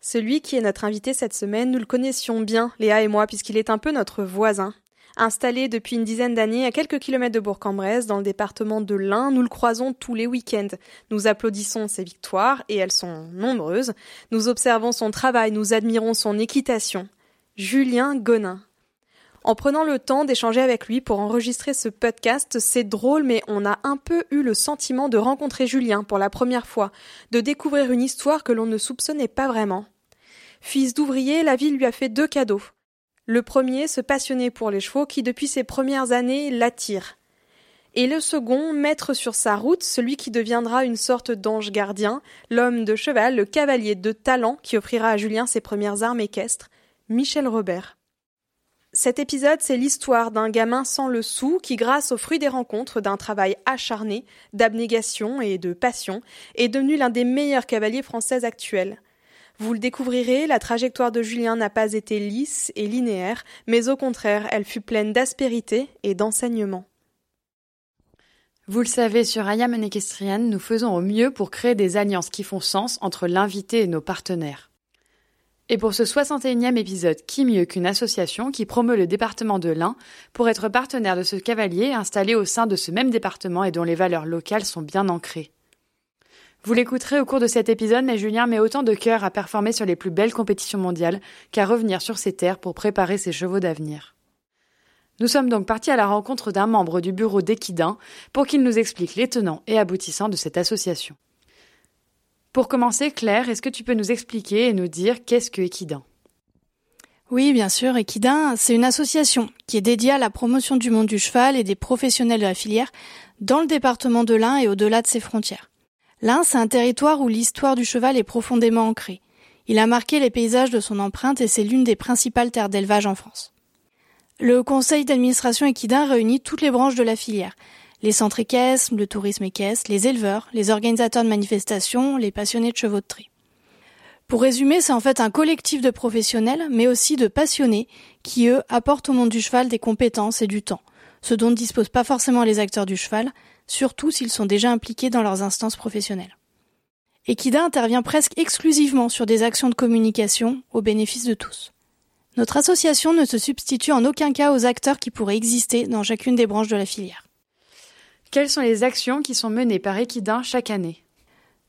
Celui qui est notre invité cette semaine, nous le connaissions bien, Léa et moi, puisqu'il est un peu notre voisin. Installé depuis une dizaine d'années à quelques kilomètres de Bourg-en-Bresse, dans le département de l'Ain, nous le croisons tous les week-ends. Nous applaudissons ses victoires, et elles sont nombreuses. Nous observons son travail, nous admirons son équitation. Julien Gonin. En prenant le temps d'échanger avec lui pour enregistrer ce podcast, c'est drôle, mais on a un peu eu le sentiment de rencontrer Julien pour la première fois, de découvrir une histoire que l'on ne soupçonnait pas vraiment. Fils d'ouvrier, la vie lui a fait deux cadeaux. Le premier, se passionner pour les chevaux qui, depuis ses premières années, l'attire. Et le second, mettre sur sa route celui qui deviendra une sorte d'ange gardien, l'homme de cheval, le cavalier de talent qui offrira à Julien ses premières armes équestres, Michel Robert. Cet épisode, c'est l'histoire d'un gamin sans le sou qui, grâce au fruit des rencontres, d'un travail acharné, d'abnégation et de passion, est devenu l'un des meilleurs cavaliers français actuels. Vous le découvrirez, la trajectoire de Julien n'a pas été lisse et linéaire, mais au contraire, elle fut pleine d'aspérité et d'enseignement. Vous le savez, sur Ayam Equestrian, nous faisons au mieux pour créer des alliances qui font sens entre l'invité et nos partenaires. Et pour ce 61e épisode, qui mieux qu'une association qui promeut le département de l'Ain pour être partenaire de ce cavalier installé au sein de ce même département et dont les valeurs locales sont bien ancrées. Vous l'écouterez au cours de cet épisode, mais Julien met autant de cœur à performer sur les plus belles compétitions mondiales qu'à revenir sur ses terres pour préparer ses chevaux d'avenir. Nous sommes donc partis à la rencontre d'un membre du bureau d'Equidin pour qu'il nous explique les tenants et aboutissants de cette association. Pour commencer, Claire, est-ce que tu peux nous expliquer et nous dire qu'est-ce que Equidin? Oui, bien sûr. Equidin, c'est une association qui est dédiée à la promotion du monde du cheval et des professionnels de la filière dans le département de l'Ain et au-delà de ses frontières. L'Ain, c'est un territoire où l'histoire du cheval est profondément ancrée. Il a marqué les paysages de son empreinte et c'est l'une des principales terres d'élevage en France. Le conseil d'administration équidin réunit toutes les branches de la filière. Les centres équestres, le tourisme équestre, les éleveurs, les organisateurs de manifestations, les passionnés de chevaux de trait. Pour résumer, c'est en fait un collectif de professionnels, mais aussi de passionnés, qui eux apportent au monde du cheval des compétences et du temps, ce dont ne disposent pas forcément les acteurs du cheval, surtout s'ils sont déjà impliqués dans leurs instances professionnelles. Equida intervient presque exclusivement sur des actions de communication au bénéfice de tous. Notre association ne se substitue en aucun cas aux acteurs qui pourraient exister dans chacune des branches de la filière. Quelles sont les actions qui sont menées par Equidin chaque année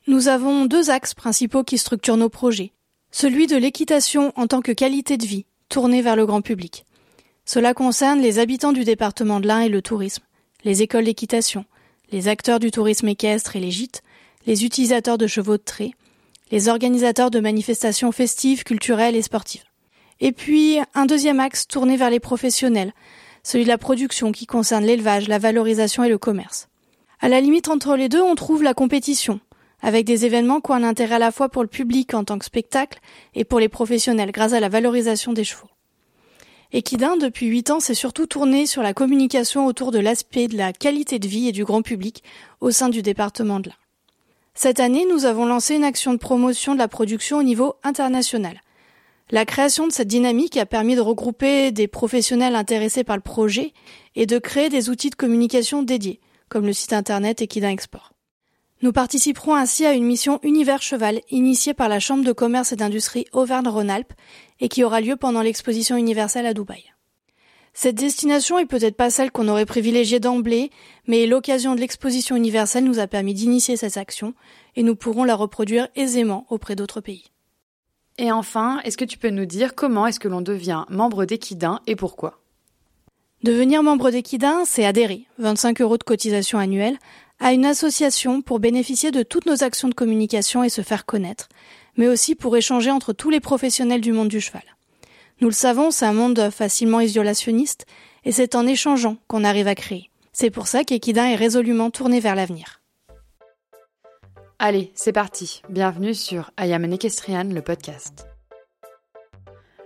Nous avons deux axes principaux qui structurent nos projets. Celui de l'équitation en tant que qualité de vie, tournée vers le grand public. Cela concerne les habitants du département de l'Ain et le tourisme, les écoles d'équitation, les acteurs du tourisme équestre et les gîtes, les utilisateurs de chevaux de trait, les organisateurs de manifestations festives, culturelles et sportives. Et puis un deuxième axe tourné vers les professionnels, celui de la production qui concerne l'élevage, la valorisation et le commerce. À la limite entre les deux, on trouve la compétition, avec des événements qui ont un intérêt à la fois pour le public en tant que spectacle et pour les professionnels grâce à la valorisation des chevaux. Equidin, depuis huit ans, s'est surtout tourné sur la communication autour de l'aspect de la qualité de vie et du grand public au sein du département de l'Ain. Cette année, nous avons lancé une action de promotion de la production au niveau international. La création de cette dynamique a permis de regrouper des professionnels intéressés par le projet et de créer des outils de communication dédiés, comme le site internet Equidin Export. Nous participerons ainsi à une mission Univers Cheval initiée par la Chambre de commerce et d'industrie Auvergne-Rhône-Alpes et qui aura lieu pendant l'exposition universelle à Dubaï. Cette destination est peut-être pas celle qu'on aurait privilégiée d'emblée, mais l'occasion de l'exposition universelle nous a permis d'initier cette action et nous pourrons la reproduire aisément auprès d'autres pays. Et enfin, est-ce que tu peux nous dire comment est-ce que l'on devient membre d'Equidin et pourquoi? Devenir membre d'Equidin, c'est adhérer, 25 euros de cotisation annuelle, à une association pour bénéficier de toutes nos actions de communication et se faire connaître, mais aussi pour échanger entre tous les professionnels du monde du cheval. Nous le savons, c'est un monde facilement isolationniste, et c'est en échangeant qu'on arrive à créer. C'est pour ça qu'Equidin est résolument tourné vers l'avenir. Allez, c'est parti. Bienvenue sur I Am le podcast.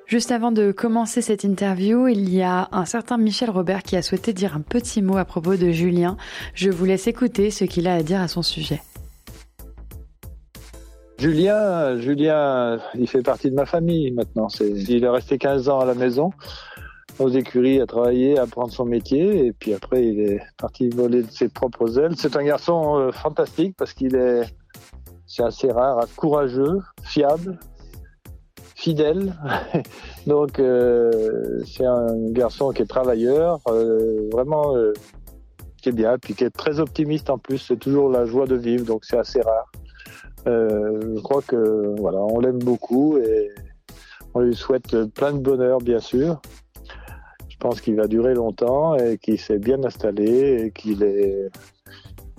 Juste avant de commencer cette interview, il y a un certain Michel Robert qui a souhaité dire un petit mot à propos de Julien. Je vous laisse écouter ce qu'il a à dire à son sujet. Julien, Julien, il fait partie de ma famille maintenant. il est resté 15 ans à la maison, aux écuries, à travailler, à apprendre son métier. Et puis après, il est parti voler de ses propres ailes. C'est un garçon euh, fantastique parce qu'il est, c'est assez rare, courageux, fiable, fidèle. Donc, euh, c'est un garçon qui est travailleur, euh, vraiment qui est bien, puis qui est très optimiste en plus. C'est toujours la joie de vivre, donc c'est assez rare. Euh, je crois que voilà, on l'aime beaucoup et on lui souhaite plein de bonheur, bien sûr. Je pense qu'il va durer longtemps et qu'il s'est bien installé et qu'il est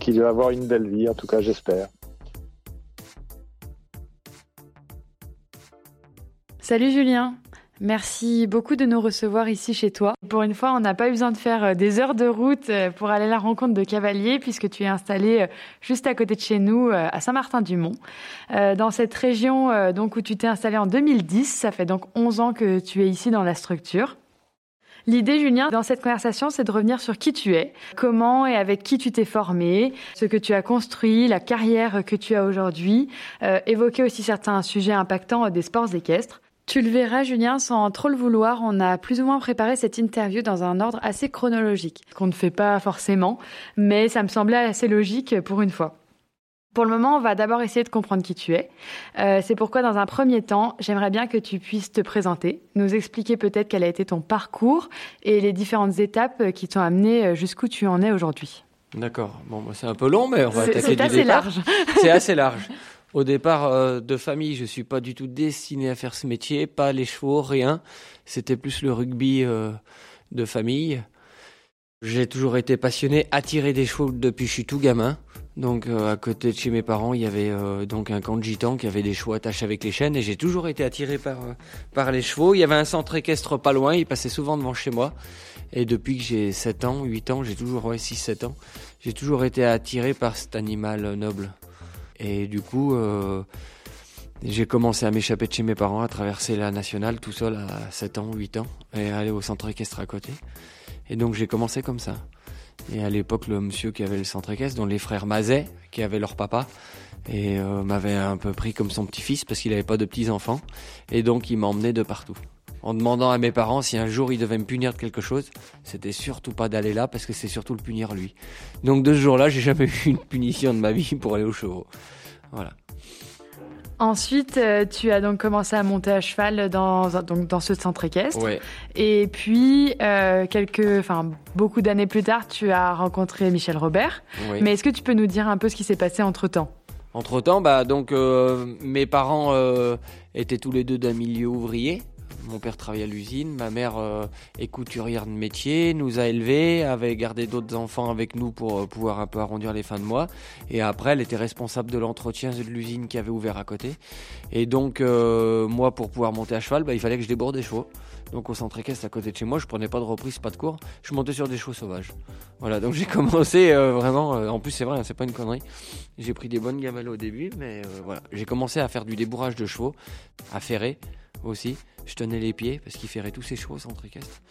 qu'il va avoir une belle vie. En tout cas, j'espère. Salut Julien. Merci beaucoup de nous recevoir ici chez toi. Pour une fois, on n'a pas eu besoin de faire euh, des heures de route euh, pour aller à la rencontre de Cavalier, puisque tu es installé euh, juste à côté de chez nous, à Saint-Martin-du-Mont. Dans cette région donc, où tu t'es installé en 2010, ça fait donc 11 ans que tu es ici dans la structure. L'idée, Julien, dans cette conversation, c'est de revenir sur qui tu es, comment et avec qui tu t'es formé, ce que tu as construit, la carrière que tu as aujourd'hui, évoquer aussi certains sujets impactants des sports équestres. Tu le verras, Julien, sans trop le vouloir, on a plus ou moins préparé cette interview dans un ordre assez chronologique, qu'on ne fait pas forcément, mais ça me semblait assez logique pour une fois. Pour le moment, on va d'abord essayer de comprendre qui tu es. Euh, c'est pourquoi, dans un premier temps, j'aimerais bien que tu puisses te présenter, nous expliquer peut-être quel a été ton parcours et les différentes étapes qui t'ont amené jusqu'où tu en es aujourd'hui. D'accord. Bon, bah, c'est un peu long, mais on va attaquer du départ. C'est assez large. c'est assez large. Au départ euh, de famille, je suis pas du tout destiné à faire ce métier, pas les chevaux, rien. C'était plus le rugby euh, de famille. J'ai toujours été passionné, attiré des chevaux depuis que je suis tout gamin. Donc euh, à côté de chez mes parents, il y avait donc un camp de gitans qui avait des chevaux attachés avec les chaînes et j'ai toujours été attiré par par les chevaux. Il y avait un centre équestre pas loin, il passait souvent devant chez moi. Et depuis que j'ai 7 ans, 8 ans, j'ai toujours ouais 6 7 ans, j'ai toujours été attiré par cet animal noble. Et du coup, euh, j'ai commencé à m'échapper de chez mes parents, à traverser la nationale tout seul à 7 ans, 8 ans, et aller au centre équestre à côté. Et donc j'ai commencé comme ça. Et à l'époque, le monsieur qui avait le centre équestre, dont les frères Mazet, qui avaient leur papa, et euh, m'avait un peu pris comme son petit-fils parce qu'il n'avait pas de petits-enfants. Et donc il m'emmenait de partout en demandant à mes parents si un jour ils devaient me punir de quelque chose, c'était surtout pas d'aller là parce que c'est surtout le punir lui. Donc de ce jour-là, j'ai jamais eu une punition de ma vie pour aller au chevaux. Voilà. Ensuite, euh, tu as donc commencé à monter à cheval dans, donc dans ce centre équestre. Et puis, euh, quelques, enfin, beaucoup d'années plus tard, tu as rencontré Michel Robert. Mais est-ce que tu peux nous dire un peu ce qui s'est passé entre temps Entre temps, bah, donc, euh, mes parents étaient tous les deux d'un milieu ouvrier. Mon père travaillait à l'usine, ma mère euh, est couturière de métier, nous a élevés, avait gardé d'autres enfants avec nous pour euh, pouvoir un peu arrondir les fins de mois. Et après, elle était responsable de l'entretien de l'usine qui avait ouvert à côté. Et donc, euh, moi, pour pouvoir monter à cheval, bah, il fallait que je déborde des chevaux. Donc au centre équestre à côté de chez moi, je prenais pas de reprise, pas de cours, je montais sur des chevaux sauvages. Voilà, donc j'ai commencé vraiment, en plus c'est vrai, hein, c'est pas une connerie. J'ai pris des bonnes gamelles au début, mais voilà, j'ai commencé à faire du débourrage de chevaux, à ferrer aussi je tenais les pieds parce qu'il ferait tous ses chevaux centre équestre.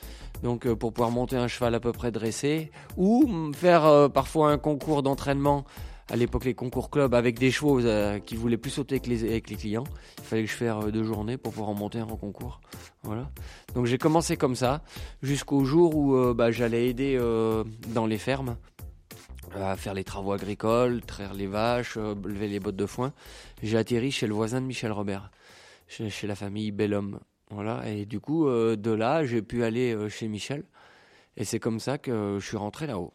Donc euh, pour pouvoir monter un cheval à peu près dressé ou faire euh, parfois un concours d'entraînement à l'époque les concours club avec des chevaux euh, qui voulaient plus sauter avec les, avec les clients. Il fallait que je fasse deux journées pour pouvoir en monter un en concours. Voilà. Donc j'ai commencé comme ça jusqu'au jour où bah, j'allais aider dans les fermes à faire les travaux agricoles, traire les vaches, lever les bottes de foin. J'ai atterri chez le voisin de Michel Robert, chez, la famille Bellhomme. Voilà, et du coup, euh, de là, j'ai pu aller euh, chez Michel. Et c'est comme ça que je suis rentré là-haut.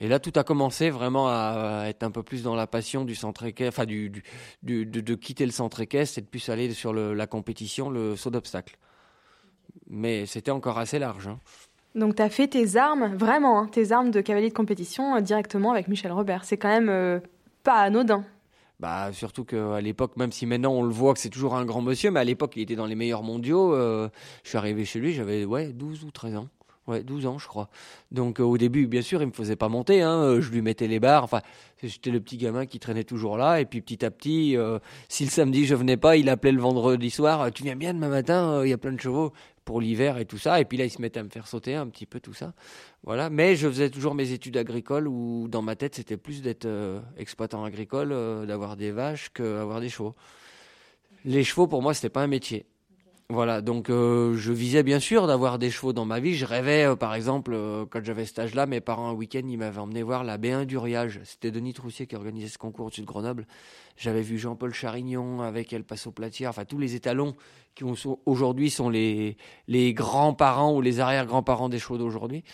Et là, tout a commencé vraiment à être un peu plus dans la passion du centre équestre, enfin, de, quitter le centre équestre et de plus aller sur la compétition, le saut d'obstacle. Mais c'était encore assez large. Hein. Donc, tu as fait tes armes, vraiment, hein, tes armes de cavalier de compétition euh, directement avec Michel Robert. C'est quand même pas anodin. Bah, surtout qu'à l'époque, même si maintenant on le voit que c'est toujours un grand monsieur, mais à l'époque il était dans les meilleurs mondiaux. Euh, je suis arrivé chez lui, j'avais ouais, 12 ou 13 ans. Ouais, 12 ans, je crois. Donc au début, bien sûr, il me faisait pas monter. Hein, je lui mettais les barres. Enfin, j'étais le petit gamin qui traînait toujours là. Et puis petit à petit, si le samedi je venais pas, il appelait le vendredi soir. Tu viens bien demain matin Il y a plein de chevaux pour l'hiver et tout ça. Et puis là, il se mettait à me faire sauter un petit peu tout ça. Voilà. Mais je faisais toujours mes études agricoles où dans ma tête, c'était plus d'être exploitant agricole, d'avoir des vaches qu'avoir des chevaux. Les chevaux, pour moi, c'était pas un métier. Voilà, donc euh, je visais bien sûr d'avoir des chevaux dans ma vie. Je rêvais, euh, par exemple, euh, quand j'avais cet âge-là, mes parents un week-end, ils m'avaient emmené voir la B1 du Riage. C'était Denis Troussier qui organisait ce concours au-dessus de Grenoble. J'avais vu Jean-Paul Charignon avec El Paso Platière, enfin tous les étalons qui aujourd'hui sont les, les grands-parents ou les arrière-grands-parents des chevaux d'aujourd'hui.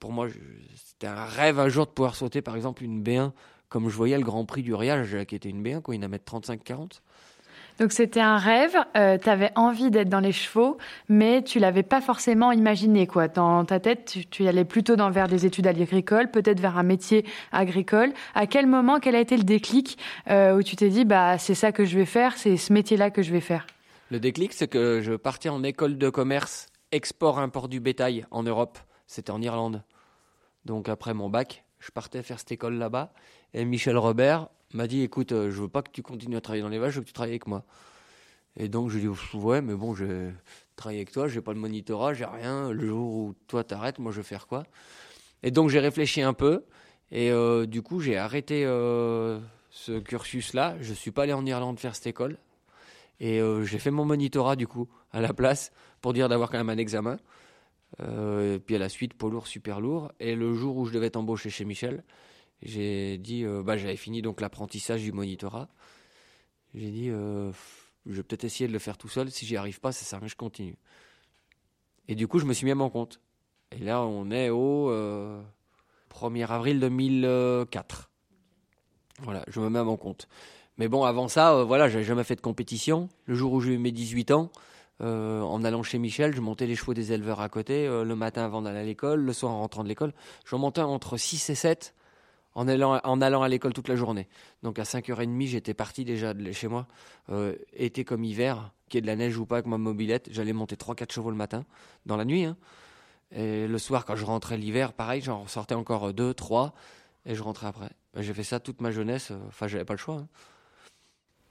pour moi, c'était un rêve un jour de pouvoir sauter, par exemple, une B1, comme je voyais le Grand Prix du Riage, qui était une B1, quoi, une 1m35-40. Donc c'était un rêve, euh, tu avais envie d'être dans les chevaux, mais tu l'avais pas forcément imaginé quoi. Dans ta tête, tu, y allais plutôt dans, vers des études agricoles, peut-être vers un métier agricole. À quel moment, quel a été le déclic euh, où tu t'es dit bah c'est ça que je vais faire, c'est ce métier-là que je vais faire? Le déclic, c'est que je partais en école de commerce export-import du bétail en Europe. C'était en Irlande. Donc après mon bac, je partais faire cette école là-bas. Et Michel Robert m'a dit écoute, euh, je veux pas que tu continues à travailler dans les vaches, je veux que tu travailles avec moi. Et donc je lui ai dit ouais, mais bon, je vais travailler avec toi, j'ai pas le monitorat, j'ai rien. Le jour où toi t'arrêtes, moi je vais faire quoi? Et donc j'ai réfléchi un peu et euh, du coup j'ai arrêté euh, ce cursus-là. Je suis pas allé en Irlande faire cette école et j'ai fait mon monitorat du coup à la place pour dire d'avoir quand même un examen. et puis à la suite, poids lourd, super lourd. Et le jour où je devais t'embaucher chez Michel, j'ai dit, euh, bah, j'avais fini donc l'apprentissage du monitorat. J'ai dit, euh, je vais peut-être essayer de le faire tout seul. Si j'y arrive pas, ça sert à rien, je continue. Et du coup, je me suis mis à mon compte. Et là, on est au 1er euh, avril 2004. Voilà, je me mets à mon compte. Mais bon, avant ça, voilà, j'avais jamais fait de compétition. Le jour où j'ai eu mes 18 ans, en allant chez Michel, je montais les chevaux des éleveurs à côté, le matin avant d'aller à l'école, le soir en rentrant de l'école. Je montais entre 6 et 7 en allant, en allant à l'école toute la journée. Donc à 5h30, j'étais parti déjà de chez moi, euh, été comme hiver, qu'il y ait de la neige ou pas avec ma mobilette, j'allais monter 3-4 chevaux le matin, dans la nuit. Hein. Et le soir, quand je rentrais l'hiver, pareil, j'en sortais encore 2, 3, et je rentrais après. J'ai fait ça toute ma jeunesse, euh, enfin j'avais pas le choix. Hein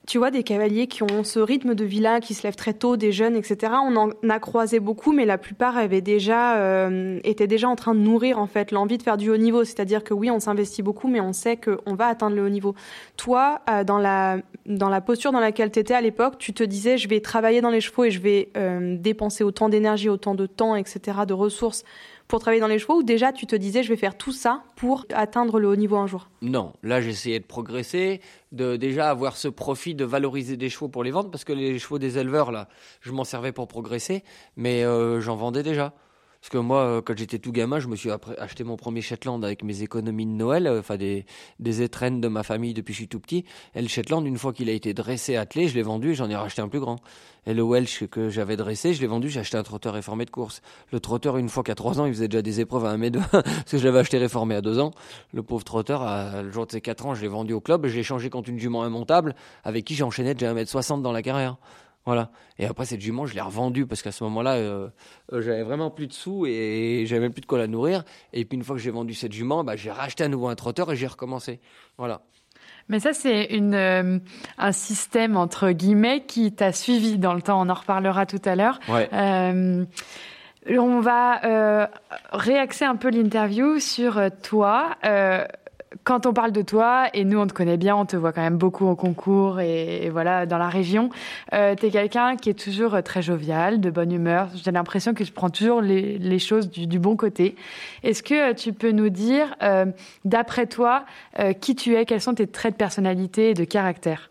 tu vois, des cavaliers qui ont ce rythme de vie-là, qui se lèvent très tôt, des jeunes, etc. On en a croisé beaucoup, mais la plupart avaient déjà, euh, étaient déjà en train de nourrir en fait l'envie de faire du haut niveau. C'est-à-dire que oui, on s'investit beaucoup, mais on sait qu'on va atteindre le haut niveau. Toi, euh, dans la dans la posture dans laquelle tu étais à l'époque, tu te disais, je vais travailler dans les chevaux et je vais euh, dépenser autant d'énergie, autant de temps, etc., de ressources pour travailler dans les chevaux ou déjà tu te disais je vais faire tout ça pour atteindre le haut niveau un jour? Non, là j'essayais de progresser, de déjà avoir ce profit de valoriser des chevaux pour les vendre parce que les chevaux des éleveurs là, je m'en servais pour progresser, mais euh, j'en vendais déjà. Parce que moi, euh, quand j'étais tout gamin, je me suis acheté mon premier Shetland avec mes économies de Noël, euh, enfin des, des étrennes de ma famille depuis que je suis tout petit. Et le Shetland, une fois qu'il a été dressé, attelé, je l'ai vendu et j'en ai racheté un plus grand. Et le Welsh que j'avais dressé, je l'ai vendu, j'ai acheté un trotteur réformé de course. Le trotteur, une fois qu'à trois ans, il faisait déjà des épreuves à un mètre, parce que je l'avais acheté réformé à deux ans. Le pauvre trotteur, à, le jour de ses quatre ans, je l'ai vendu au club, je l'ai changé contre une jument immontable, avec qui j'enchaînais déjà un mètre soixante dans la carrière. Voilà. Et après, cette jument, je l'ai revendue parce qu'à ce moment-là, euh, euh, j'avais vraiment plus de sous et j'avais même plus de quoi la nourrir. Et puis, une fois que j'ai vendu cette jument, bah, j'ai racheté à nouveau un trotteur et j'ai recommencé. Voilà. Mais ça, c'est une, euh, un système, entre guillemets, qui t'a suivi dans le temps. On en reparlera tout à l'heure. on va réaxer un peu l'interview sur toi quand on parle de toi, et nous on te connaît bien, on te voit quand même beaucoup au concours et, voilà dans la région, euh, tu es quelqu'un qui est toujours euh, très jovial, de bonne humeur. J'ai l'impression que tu prends toujours les, choses du, bon côté. Est-ce que euh, tu peux nous dire, d'après toi, qui tu es, quels sont tes traits de personnalité et de caractère?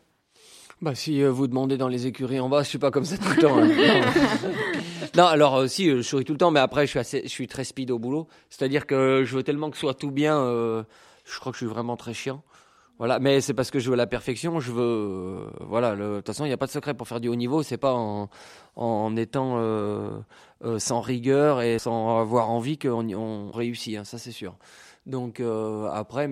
Bah, si vous demandez dans les écuries en bas, je suis pas comme ça tout le temps. Hein. non. alors aussi, je souris tout le temps, mais après, je suis, assez, je suis très speed au boulot. C'est-à-dire que je veux tellement que soit tout bien je crois que je suis vraiment très chiant. Voilà, mais c'est parce que je veux la perfection. Je veux, euh, voilà. De toute façon, il n'y a pas de secret pour faire du haut niveau. C'est pas en, en étant euh, euh, sans rigueur et sans avoir envie qu'on on réussit. Hein, ça, c'est sûr. Donc après,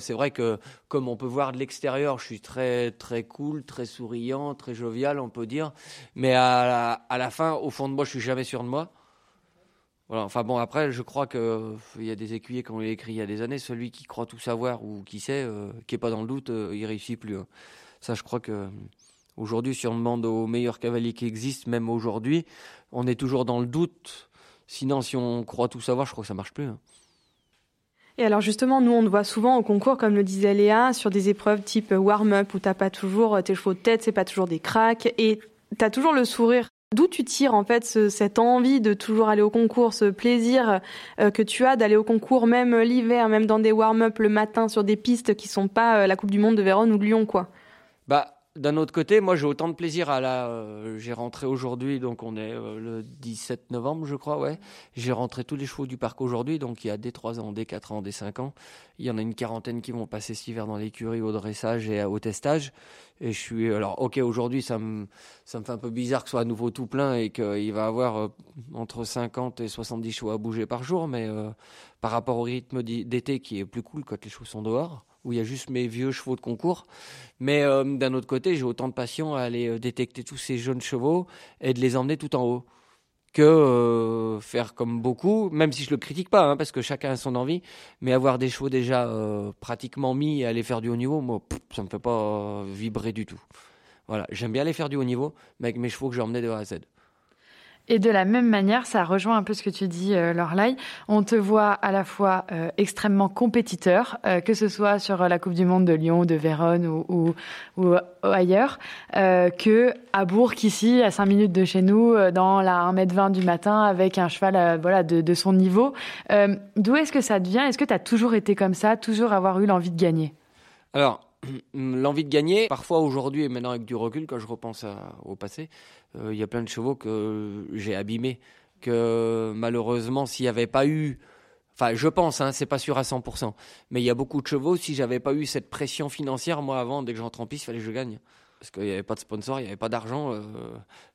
c'est vrai que comme on peut voir de l'extérieur, je suis très très cool, très souriant, très jovial, on peut dire. Mais à la, à la fin, au fond de moi, je suis jamais sûr de moi. Voilà. Enfin bon, après, je crois que il y a des écuyers qui ont écrit il y a des années. Celui qui croit tout savoir ou qui sait, qui est pas dans le doute, il réussit plus. Hein. Ça, je crois que aujourd'hui, si on demande aux meilleurs cavaliers qui existent, même aujourd'hui, on est toujours dans le doute. Sinon, si on croit tout savoir, je crois que ça marche plus. Hein. Et alors justement, nous on te voit souvent au concours, comme le disait Léa, sur des épreuves type warm-up où t'as pas toujours tes chevaux de tête, c'est pas toujours des cracks, et t'as toujours le sourire. D'où tu tires en fait cette envie de toujours aller au concours, ce plaisir euh, que tu as d'aller au concours, même l'hiver, même dans des warm-up le matin sur des pistes qui sont pas euh, la Coupe du Monde de Vérone ou de Lyon, quoi? Bah d'un autre côté, moi j'ai autant de plaisir à la. Euh, j'ai rentré aujourd'hui, donc on est euh, le 17 novembre, je crois, ouais. J'ai rentré tous les chevaux du parc aujourd'hui, donc il y a des 3 ans, des 4 ans, des 5 ans. Il y en a une quarantaine qui vont passer cet hiver dans l'écurie au dressage et au testage. Et je suis. Alors, ok, aujourd'hui ça me, ça me fait un peu bizarre que ce soit à nouveau tout plein et qu'il va avoir euh, entre 50 et 70 chevaux à bouger par jour, mais par rapport au rythme d'été qui est plus cool quand les chevaux sont dehors où il y a juste mes vieux chevaux de concours. Mais euh, d'un autre côté, j'ai autant de passion à aller euh, détecter tous ces jeunes chevaux et de les emmener tout en haut que euh, faire comme beaucoup, même si je le critique pas, hein, parce que chacun a son envie, mais avoir des chevaux déjà pratiquement mis et aller faire du haut niveau, moi, ça me fait pas vibrer du tout. Voilà, j'aime bien aller faire du haut niveau, mais avec mes chevaux que j'ai emmenés de A à Z. Et de la même manière, ça rejoint un peu ce que tu dis, euh, Lorelai. On te voit à la fois euh, extrêmement compétiteur, euh, que ce soit sur la Coupe du Monde de Lyon, de Vérone ou, ou, ou ailleurs, euh, que à Bourg, ici, à 5 minutes de chez nous, euh, dans la 1m20 du matin, avec un cheval voilà, de, de son niveau. D'où est-ce que ça devient Est-ce que tu as toujours été comme ça, toujours avoir eu l'envie de gagner? Alors, l'envie de gagner, parfois aujourd'hui et maintenant avec du recul, quand je repense au passé, euh, il y a plein de chevaux que j'ai abîmés, que malheureusement, s'il n'y avait pas eu, enfin, je pense, hein, c'est pas sûr à 100%, mais il y a beaucoup de chevaux, si j'avais pas eu cette pression financière, moi avant, dès que j'entre en il fallait que je gagne parce qu'il n'y avait pas de sponsor, il n'y avait pas d'argent. Euh,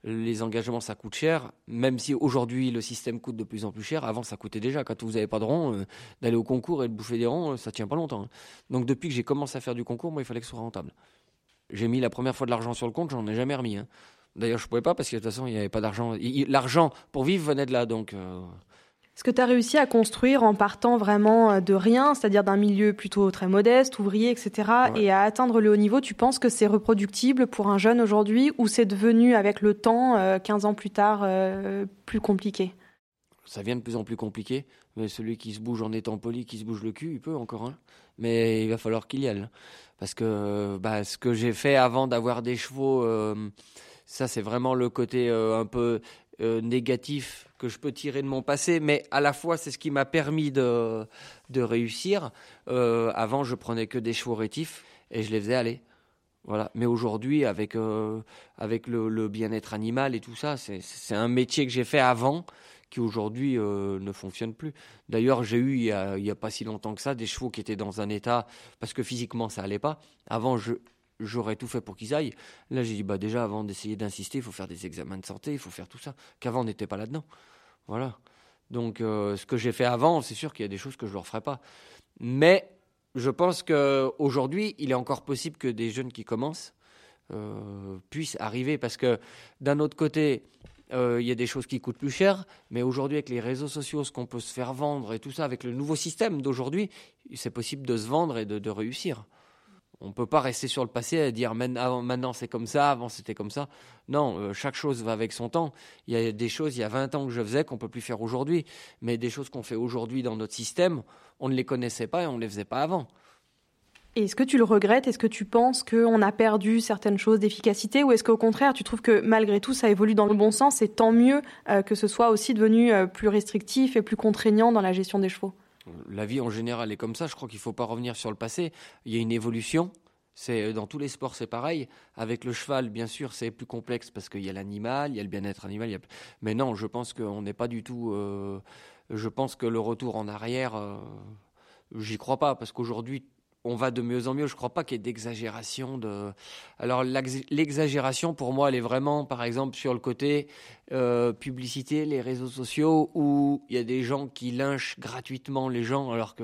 les engagements, ça coûte cher. Même si aujourd'hui le système coûte de plus en plus cher, avant ça coûtait déjà. Quand vous n'avez pas de rond, euh, d'aller au concours et de bouffer des ronds, ça tient pas longtemps. Hein. Donc depuis que j'ai commencé à faire du concours, moi il fallait que ce soit rentable. J'ai mis la première fois de l'argent sur le compte, j'en ai jamais remis. Hein. D'ailleurs, je pouvais pas parce que de toute façon, il n'y avait pas d'argent. L'argent pour vivre venait de là, donc. Euh, Est-ce que tu as réussi à construire en partant vraiment euh, de rien, c'est-à-dire d'un milieu plutôt très modeste, ouvrier, etc., et à atteindre le haut niveau Tu penses que c'est reproductible pour un jeune aujourd'hui ou c'est devenu, avec le temps, 15 euh, ans plus tard, plus compliqué? Ça vient de plus en plus compliqué, mais celui qui se bouge en étant poli, qui se bouge le cul, il peut encore. Hein. Mais il va falloir qu'il y aille. Parce que bah, ce que j'ai fait avant d'avoir des chevaux ça, c'est vraiment le côté euh, un peu euh, négatif que je peux tirer de mon passé, mais à la fois, c'est ce qui m'a permis de, de réussir. Euh, avant, je prenais que des chevaux rétifs et je les faisais aller. Voilà. Mais aujourd'hui, avec, avec le, bien-être animal et tout ça, c'est un métier que j'ai fait avant qui aujourd'hui ne fonctionne plus. D'ailleurs, j'ai eu, il n'y a, a, pas si longtemps que ça, des chevaux qui étaient dans un état, parce que physiquement, ça allait pas. Avant, je, j'aurais tout fait pour qu'ils aillent. Là, j'ai dit, bah déjà, avant d'essayer d'insister, il faut faire des examens de santé, il faut faire tout ça, qu'avant, on n'était pas là-dedans. Voilà. Donc, euh, ce que j'ai fait avant, c'est sûr qu'il y a des choses que je ne leur ferai pas. Mais je pense qu'aujourd'hui, il est encore possible que des jeunes qui commencent euh, puissent arriver. Parce que d'un autre côté, euh, il y a des choses qui coûtent plus cher, mais aujourd'hui, avec les réseaux sociaux, ce qu'on peut se faire vendre et tout ça, avec le nouveau système d'aujourd'hui, c'est possible de se vendre et de réussir. On ne peut pas rester sur le passé et dire maintenant c'est comme ça, avant c'était comme ça. Non, euh, chaque chose va avec son temps. Il y a des choses, il y a 20 ans que je faisais qu'on ne peut plus faire aujourd'hui. Mais des choses qu'on fait aujourd'hui dans notre système, on ne les connaissait pas et on ne les faisait pas avant. Est-ce que tu le regrettes? Est-ce que tu penses qu'on a perdu certaines choses d'efficacité? Ou est-ce qu'au contraire, tu trouves que malgré tout, ça évolue dans le bon sens et tant mieux euh, que ce soit aussi devenu euh, plus restrictif et plus contraignant dans la gestion des chevaux? La vie en général est comme ça. Je crois qu'il ne faut pas revenir sur le passé. Il y a une évolution. C'est dans tous les sports, c'est pareil. Avec le cheval, bien sûr, c'est plus complexe parce qu'il y a l'animal, il y a le bien-être animal. Mais non, je pense qu'on n'est pas du tout. Euh, je pense que le retour en arrière, euh, j'y crois pas parce qu'aujourd'hui, on va de mieux en mieux. Je ne crois pas qu'il y ait d'exagération. De... Alors l'exagération, pour moi, elle est vraiment, par exemple, sur le côté euh, publicité, les réseaux sociaux, où il y a des gens qui lynchent gratuitement les gens, alors que,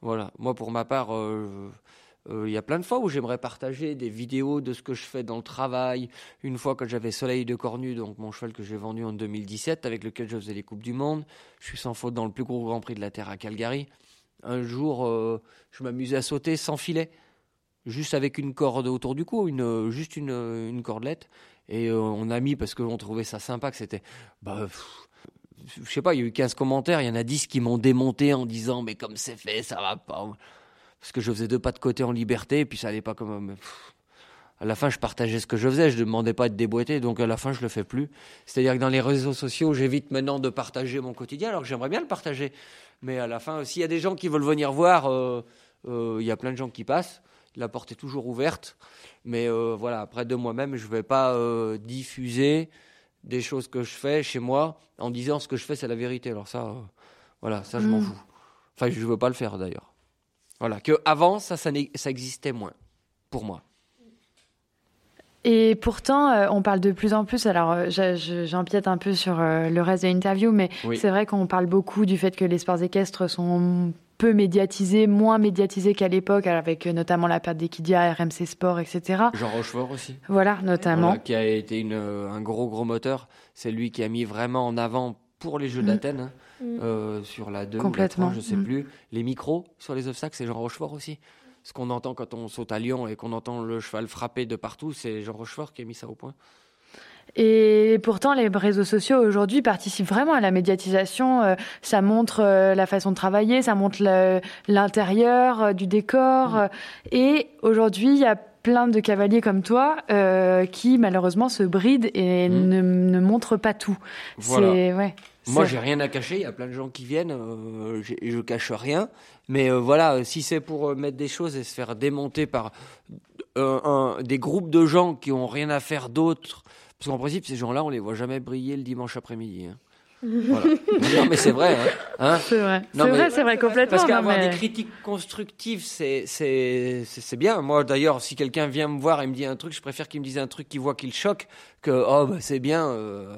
voilà, moi, pour ma part, euh, Euh, il y a plein de fois où j'aimerais partager des vidéos de ce que je fais dans le travail. Une fois que j'avais Soleil de Cornu, donc mon cheval que j'ai vendu en 2017, avec lequel je faisais les Coupes du Monde. Je suis sans faute dans le plus gros Grand Prix de la Terre à Calgary. Un jour, euh, je m'amusais à sauter sans filet, juste avec une corde autour du cou, juste une, cordelette. Et euh, on a mis, parce qu'on trouvait ça sympa, que c'était... Bah, je sais pas, il y a eu 15 commentaires, il y en a 10 qui m'ont démonté en disant mais comme c'est fait, ça va pas parce que je faisais deux pas de côté en liberté, et puis ça allait pas comme. à la fin, je partageais ce que je faisais, je ne demandais pas de déboîter, donc à la fin, je le fais plus. C'est-à-dire que dans les réseaux sociaux, j'évite maintenant de partager mon quotidien, alors que j'aimerais bien le partager. Mais à la fin, s'il y a des gens qui veulent venir voir, euh, euh, il y a plein de gens qui passent. La porte est toujours ouverte. Mais euh, voilà, après de moi-même, je ne vais pas diffuser des choses que je fais chez moi en disant ce que je fais, c'est la vérité. Alors ça, voilà, ça, je m'en mm. fous. Enfin, je ne veux pas le faire d'ailleurs. Voilà, que avant ça, ça, ça existait moins pour moi. Et pourtant, euh, on parle de plus en plus. Alors, euh, j'empiète un peu sur euh, le reste de l'interview, mais c'est vrai qu'on parle beaucoup du fait que les sports équestres sont peu médiatisés, moins médiatisés qu'à l'époque, avec notamment la perte d'Equidia, RMC Sport, etc. Jean Rochefort aussi. Voilà, notamment. qui a été une, un gros, gros moteur. C'est lui qui a mis vraiment en avant pour les Jeux mm. d'Athènes, hein, mm. euh, sur la 2 Complètement. je ne sais mm. plus. Les micros sur les obstacles, c'est Jean Rochefort aussi. Ce qu'on entend quand on saute à Lyon et qu'on entend le cheval frapper de partout, c'est Jean Rochefort qui a mis ça au point. Et pourtant, les réseaux sociaux aujourd'hui participent vraiment à la médiatisation. Euh, ça montre euh, la façon de travailler, ça montre l'intérieur du décor. Et aujourd'hui, il y a plein de cavaliers comme toi euh, qui malheureusement se brident et hmm. ne, ne, montrent pas tout. Voilà. Ouais, Moi, j'ai rien à cacher. Il y a plein de gens qui viennent. Euh, je cache rien. Mais euh, voilà, si c'est pour euh, mettre des choses et se faire démonter par un, des groupes de gens qui ont rien à faire d'autre, parce qu'en principe, ces gens-là, on les voit jamais briller le dimanche après-midi. Hein. non, mais c'est vrai. Hein, hein. c'est vrai. C'est vrai, c'est vrai complètement. Parce qu'avoir des critiques constructives, c'est c'est bien. Moi, d'ailleurs, si quelqu'un vient me voir et me dit un truc, je préfère qu'il me dise un truc qui voit qu'il choque que oh bah, c'est bien. Euh,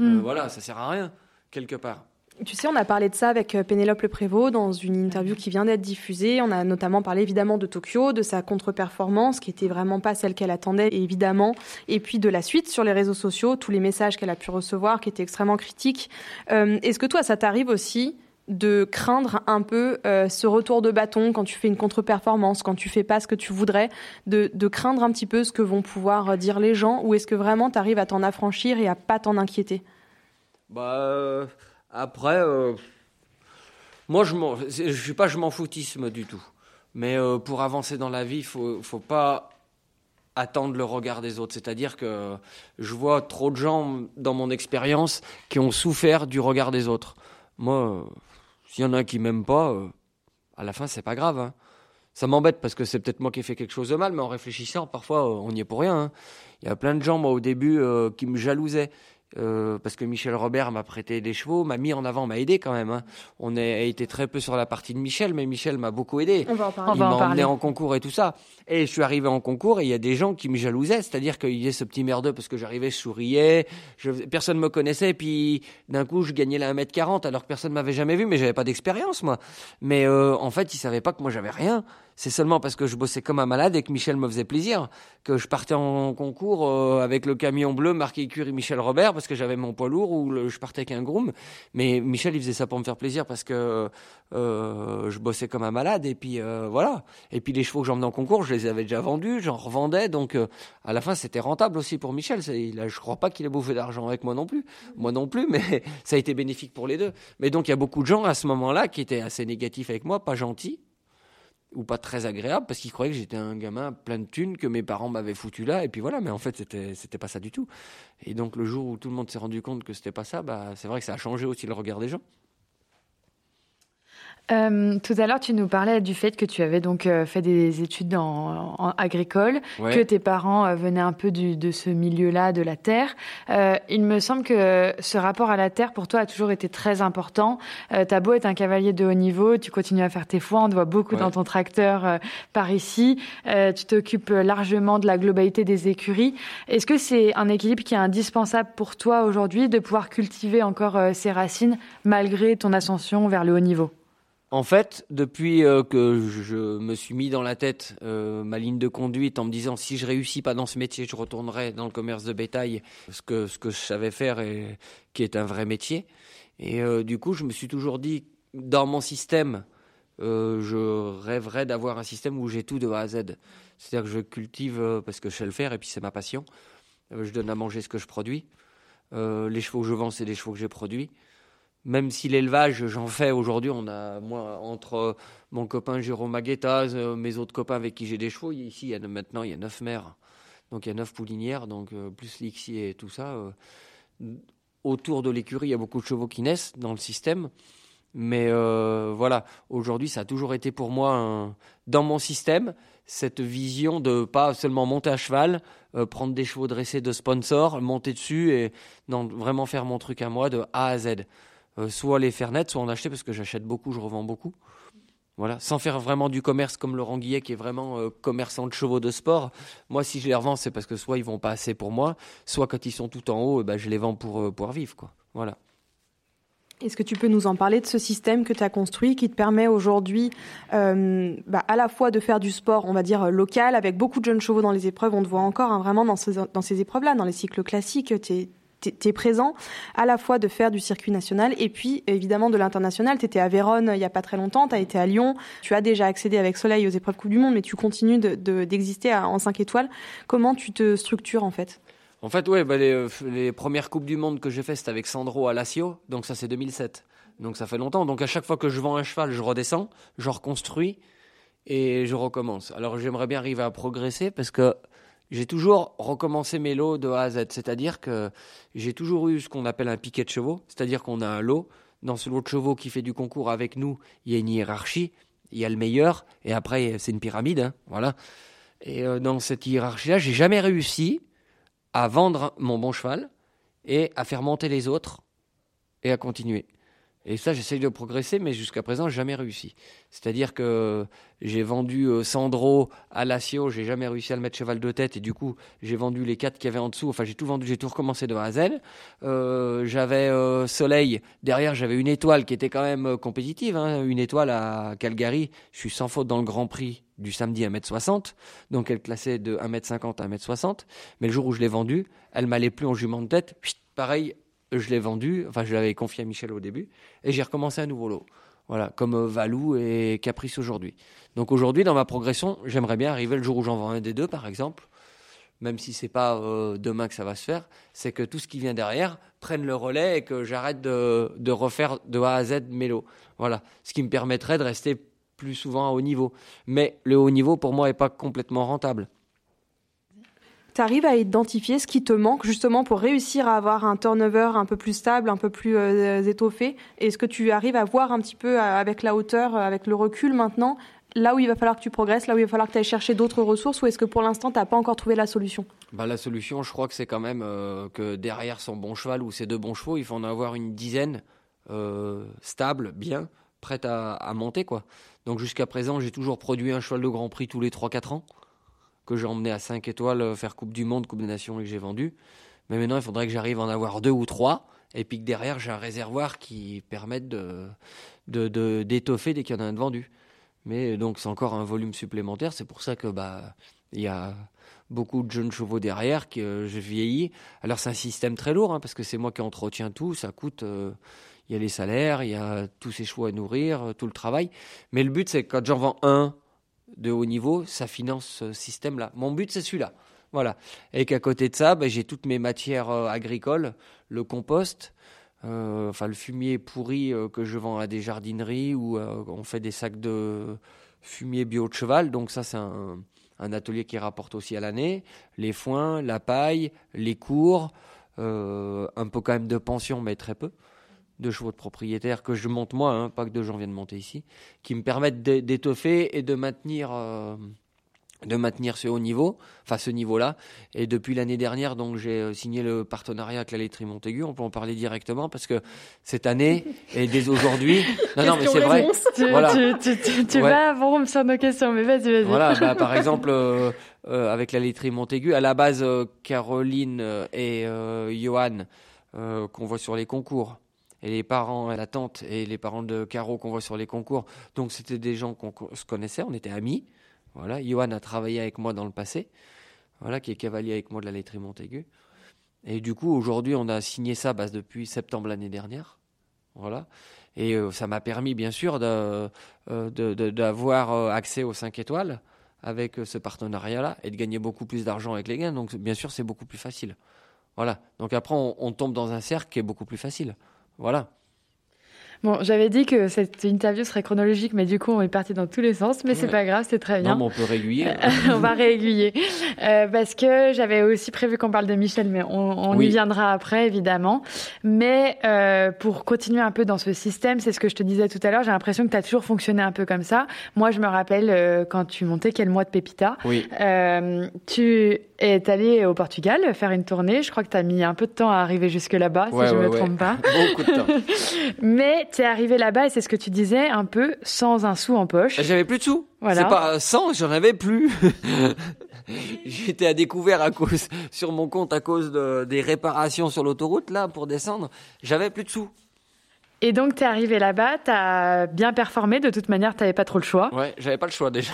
euh, mm. voilà, ça sert à rien quelque part. Tu sais, on a parlé de ça avec euh, Pénélope Le Prévost dans une interview qui vient d'être diffusée. On a notamment parlé évidemment de Tokyo, de sa contre-performance qui était vraiment pas celle qu'elle attendait, évidemment, et puis de la suite sur les réseaux sociaux, tous les messages qu'elle a pu recevoir qui étaient extrêmement critiques. Euh, est-ce que toi, ça t'arrive aussi de craindre un peu euh, ce retour de bâton quand tu fais une contre-performance, quand tu fais pas ce que tu voudrais, de, de, craindre un petit peu ce que vont pouvoir dire les gens, ou est-ce que vraiment tu arrives à t'en affranchir et à pas t'en inquiéter? Bah après, euh, moi, je ne suis pas je m'en foutisme du tout. Mais euh, pour avancer dans la vie, il faut, faut pas attendre le regard des autres. C'est-à-dire que je vois trop de gens dans mon expérience qui ont souffert du regard des autres. Moi, s'il y en a qui m'aiment pas, euh, à la fin, c'est pas grave. Hein. Ça m'embête parce que c'est peut-être moi qui ai fait quelque chose de mal, mais en réfléchissant, parfois, on n'y est pour rien. Hein. Il y a plein de gens, moi, au début, qui me jalousaient. Euh, parce que Michel Robert m'a prêté des chevaux, m'a mis en avant, m'a aidé quand même. Hein. On a été très peu sur la partie de Michel, mais Michel m'a beaucoup aidé. On va en parler. Il m'a emmené en concours et tout ça. Et je suis arrivé en concours et il y a des gens qui me jalousaient, c'est-à-dire qu'il y avait ce petit merdeux parce que j'arrivais, je souriais, je, personne me connaissait, puis d'un coup je gagnais là 1m40 alors que personne m'avait jamais vu, mais j'avais pas d'expérience moi. Mais euh, en fait, ils savaient pas que moi j'avais rien c'est seulement parce que je bossais comme un malade et que Michel me faisait plaisir que je partais en concours euh, avec le camion bleu marqué écurie Michel Robert parce que j'avais mon poids lourd ou je partais avec un groom. Mais Michel, il faisait ça pour me faire plaisir parce que euh, je bossais comme un malade et puis euh, voilà. Et puis les chevaux que j'emmenais en concours, je les avais déjà vendus, j'en revendais. Donc à la fin, c'était rentable aussi pour Michel. Il a, je crois pas qu'il ait bouffé d'argent avec moi non plus. Moi non plus, mais ça a été bénéfique pour les deux. Mais donc il y a beaucoup de gens à ce moment-là qui étaient assez négatifs avec moi, pas gentils ou pas très agréable parce qu'ils croyaient que j'étais un gamin plein de thunes que mes parents m'avaient foutu là et puis voilà mais en fait c'était c'était pas ça du tout. Et donc le jour où tout le monde s'est rendu compte que c'était pas ça bah c'est vrai que ça a changé aussi le regard des gens euh, tout à l'heure, tu nous parlais du fait que tu avais donc euh, fait des études en, en agricole, que tes parents euh, venaient un peu du, de ce milieu-là, de la terre. Euh, il me semble que ce rapport à la terre, pour toi, a toujours été très important. T'as beau être un cavalier de haut niveau, tu continues à faire tes foins, on te voit beaucoup dans ton tracteur par ici. tu t'occupes largement de la globalité des écuries. Est-ce que c'est un équilibre qui est indispensable pour toi aujourd'hui de pouvoir cultiver encore ces racines malgré ton ascension vers le haut niveau? En fait, depuis euh, que je me suis mis dans la tête euh, ma ligne de conduite en me disant si je réussis pas dans ce métier, je retournerai dans le commerce de bétail, ce que ce que je savais faire et qui est un vrai métier. Et euh, du coup, je me suis toujours dit dans mon système, je rêverais d'avoir un système où j'ai tout de A à Z. C'est-à-dire que je cultive parce que je sais le faire et puis c'est ma passion. je donne à manger ce que je produis. les chevaux que je vends, c'est des chevaux que j'ai produits même si l'élevage, j'en fais aujourd'hui, on a, moi, entre mon copain Jérôme Maguetta, euh, mes autres copains avec qui j'ai des chevaux, ici, maintenant, il y a neuf mères. Donc, il y a neuf poulinières, donc, euh, plus l'IXI et tout ça. Euh, autour de l'écurie, il y a beaucoup de chevaux qui naissent dans le système. Mais voilà, aujourd'hui, ça a toujours été pour moi, dans mon système, cette vision de pas seulement monter à cheval, prendre des chevaux dressés de sponsors, monter dessus et vraiment faire mon truc à moi de A à Z. Euh, soit les faire net, soit en acheter parce que j'achète beaucoup, je revends beaucoup. Voilà, sans faire vraiment du commerce comme Laurent Guillet qui est vraiment euh, commerçant de chevaux de sport. Moi, si je les revends, c'est parce que soit ils vont pas assez pour moi, soit quand ils sont tout en haut, eh ben, je les vends pour euh, pouvoir vivre, quoi. Voilà. Est-ce que tu peux nous en parler de ce système que tu as construit qui te permet aujourd'hui bah, à la fois de faire du sport, on va dire, local, avec beaucoup de jeunes chevaux dans les épreuves, on te voit encore hein, vraiment dans ces, épreuves-là, dans les cycles classiques, tu es présent à la fois de faire du circuit national et puis évidemment de l'international. Tu étais à Vérone il y a pas très longtemps, tu as été à Lyon, tu as déjà accédé avec Soleil aux épreuves Coupe du Monde, mais tu continues d'exister de, en 5 étoiles. Comment tu te structures en fait? En fait, ouais, bah, les, les, premières Coupes du Monde que j'ai fait, c'était avec Sandro à Lazio, donc ça c'est 2007. Donc ça fait longtemps. Donc à chaque fois que je vends un cheval, je redescends, je reconstruis et je recommence. Alors j'aimerais bien arriver à progresser parce que j'ai toujours recommencé mes lots de A à Z. C'est-à-dire que j'ai toujours eu ce qu'on appelle un piquet de chevaux. C'est-à-dire qu'on a un lot. Dans ce lot de chevaux qui fait du concours avec nous, il y a une hiérarchie. Il y a le meilleur. Et après, c'est une pyramide. Hein, voilà. Et euh, dans cette hiérarchie-là, j'ai jamais réussi à vendre mon bon cheval et à faire monter les autres et à continuer. Et ça, j'essaye de progresser, mais jusqu'à présent, jamais réussi. C'est-à-dire que j'ai vendu euh, Sandro à Lazio, j'ai jamais réussi à le mettre cheval de tête, et du coup, j'ai vendu les quatre qu'il y avait en dessous. Enfin, j'ai tout vendu, j'ai tout recommencé de A à Z. Euh, j'avais euh, Soleil, derrière, j'avais une étoile qui était quand même compétitive, hein, une étoile à Calgary. Je suis sans faute dans le Grand Prix du samedi à 1m60, donc elle classait de 1m50 à 1m60. Mais le jour où je l'ai vendue, elle m'allait plus en jument de tête. pareil, je l'ai vendu, enfin je l'avais confié à Michel au début, et j'ai recommencé un nouveau lot. Voilà, comme euh, Valou et Caprice aujourd'hui. Donc aujourd'hui, dans ma progression, j'aimerais bien arriver le jour où j'en vends un des deux, par exemple, même si c'est pas euh, demain que ça va se faire, c'est que tout ce qui vient derrière prenne le relais et que j'arrête de, de, refaire de A à Z mes lots. Voilà, ce qui me permettrait de rester plus souvent à haut niveau. Mais le haut niveau, pour moi, n'est pas complètement rentable tu arrives à identifier ce qui te manque justement pour réussir à avoir un turnover un peu plus stable, un peu plus euh, étoffé? Est-ce que tu arrives à voir un petit peu euh, avec la hauteur, euh, avec le recul maintenant, là où il va falloir que tu progresses, là où il va falloir que tu ailles chercher d'autres ressources, ou est-ce que pour l'instant, tu n'as pas encore trouvé la solution? Bah, La solution, je crois que c'est quand même que derrière son bon cheval ou ses deux bons chevaux, il faut en avoir une dizaine stable, bien, prête à, à monter. quoi. Donc jusqu'à présent, j'ai toujours produit un cheval de Grand Prix tous les 3-4 ans que j'ai emmené à 5 étoiles euh, faire Coupe du Monde, Coupe des Nations et que j'ai vendu. Mais maintenant, il faudrait que j'arrive à en avoir deux ou trois. Et puis que derrière, j'ai un réservoir qui permette de, d'étoffer dès qu'il y en a un de vendu. Mais donc, c'est encore un volume supplémentaire. C'est pour ça que, bah, il y a beaucoup de jeunes chevaux derrière que euh, je vieillis. Alors, c'est un système très lourd, hein, parce que c'est moi qui entretiens tout. Ça coûte, euh, il y a les salaires, il y a tous ces chevaux à nourrir, tout le travail. Mais le but, c'est que quand j'en vends un, de haut niveau, ça finance ce système-là. Mon but, c'est celui-là. Voilà. Et qu'à côté de ça, ben, j'ai toutes mes matières euh, agricoles, le compost, euh, enfin le fumier pourri euh, que je vends à des jardineries où on fait des sacs de fumier bio de cheval. Donc ça, c'est un, un, atelier qui rapporte aussi à l'année. Les foins, la paille, les cours, un peu quand même de pension, mais très peu de chevaux de propriétaires que je monte moi, hein, pas que de gens viennent monter ici, qui me permettent d'étoffer et de maintenir, euh, de maintenir ce haut niveau, enfin ce niveau-là. Et depuis l'année dernière, donc j'ai euh, signé le partenariat avec la laiterie Montaigu. On peut en parler directement parce que cette année et dès aujourd'hui, non non mais c'est vrai. Tu, voilà. tu, tu, tu vas avant sur nos questions, mais vas-y vas-y. Voilà, bah, par exemple. Euh, avec la laiterie Montaigu. À la base, Caroline et Johan, qu'on voit sur les concours, et les parents, la tante et les parents de Caro qu'on voit sur les concours. Donc c'était des gens qu'on se connaissait, on était amis. Voilà, Johan a travaillé avec moi dans le passé, voilà, qui est cavalier avec moi de la laiterie Montaigu. Et du coup, aujourd'hui, on a signé ça bah, depuis septembre l'année dernière. Voilà. Et euh, ça m'a permis, bien sûr, d'avoir de, de, euh, accès aux 5 étoiles avec euh, ce partenariat-là et de gagner beaucoup plus d'argent avec les gains. Donc, bien sûr, c'est beaucoup plus facile. Voilà. Donc après, on, tombe dans un cercle qui est beaucoup plus facile. Voilà. Bon, j'avais dit que cette interview serait chronologique, mais du coup, on est parti dans tous les sens, mais c'est pas grave, c'est très bien. Non, mais on peut réaiguiller. on va réaiguiller. Euh, parce que j'avais aussi prévu qu'on parle de Michel, mais on, on y viendra après, évidemment. Mais euh, pour continuer un peu dans ce système, c'est ce que je te disais tout à l'heure, j'ai l'impression que tu as toujours fonctionné un peu comme ça. Moi, je me rappelle euh, quand tu montais Quel mois de Pépita. Oui. Euh, tu es allé au Portugal faire une tournée. Je crois que tu as mis un peu de temps à arriver jusque là-bas, si je ne me trompe pas. Beaucoup de temps. mais tu es arrivé là-bas et c'est ce que tu disais, un peu sans un sou en poche. J'avais plus de sous. Voilà. C'est pas sans, j'en avais plus. J'étais à découvert à cause sur mon compte à cause de, des réparations sur l'autoroute là pour descendre. J'avais plus de sous. Et donc, tu es arrivé là-bas, tu as bien performé, de toute manière, tu n'avais pas trop le choix. Ouais, j'avais pas le choix déjà.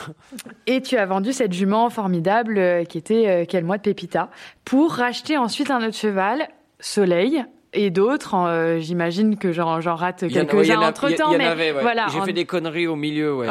Et tu as vendu cette jument formidable euh, qui était euh, quel mois de Pépita pour racheter ensuite un autre cheval, Soleil, et d'autres. Euh, j'imagine que j'en rate quelques-uns entre temps. mais voilà. J'ai fait des conneries au milieu, ouais.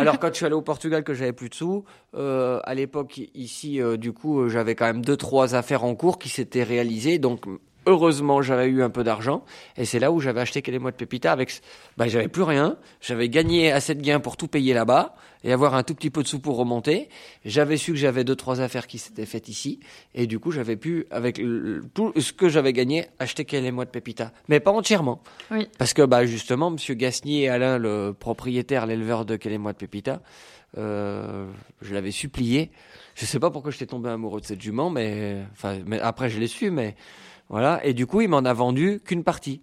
Alors quand je suis allé au Portugal, que j'avais plus de sous, euh, à l'époque ici, du coup, j'avais quand même deux trois affaires en cours qui s'étaient réalisées, donc heureusement, j'avais eu un peu d'argent et c'est là où j'avais acheté les mois de Pépita avec bah j'avais plus rien, j'avais gagné assez de gains pour tout payer là-bas et avoir un tout petit peu de sous pour remonter. J'avais su que j'avais deux trois affaires qui s'étaient faites ici et du coup, j'avais pu avec tout ce que j'avais gagné acheter les mois de Pépita, mais pas entièrement. Oui. Parce que bah justement, monsieur Gasnier et Alain le propriétaire, l'éleveur de mois de Pépita, euh, je l'avais supplié. Je sais pas pourquoi j'étais tombé amoureux de cette jument, mais enfin, mais après je l'ai su, mais voilà. Et du coup, il m'en a vendu qu'une partie.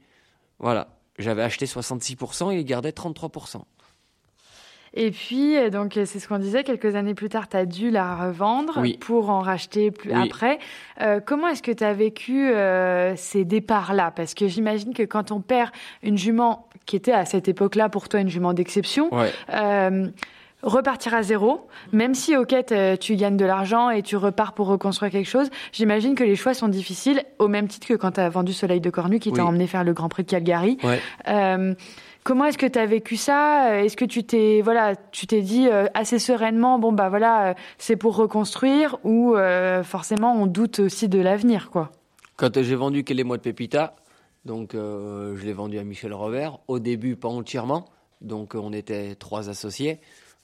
Voilà. J'avais acheté 66% et il gardait 33%. Et puis, euh, donc, euh, c'est ce qu'on disait, quelques années plus tard, tu as dû la revendre pour en racheter plus après. Euh, comment est-ce que tu as vécu ces départs-là? Parce que j'imagine que quand on perd une jument qui était à cette époque-là pour toi une jument d'exception, repartir à zéro, même si ok tu gagnes de l'argent et tu repars pour reconstruire quelque chose, j'imagine que les choix sont difficiles au même titre que quand tu as vendu Soleil de Cornu qui t'a emmené faire le Grand Prix de Calgary. Euh, comment est-ce que tu as vécu ça? Est-ce que tu t'es voilà, tu t'es dit euh, assez sereinement bon bah voilà, euh, c'est pour reconstruire ou forcément on doute aussi de l'avenir quoi? Quand j'ai vendu Quel est moi de Pépita, donc je l'ai vendu à Michel Robert au début pas entièrement. Donc on était trois associés.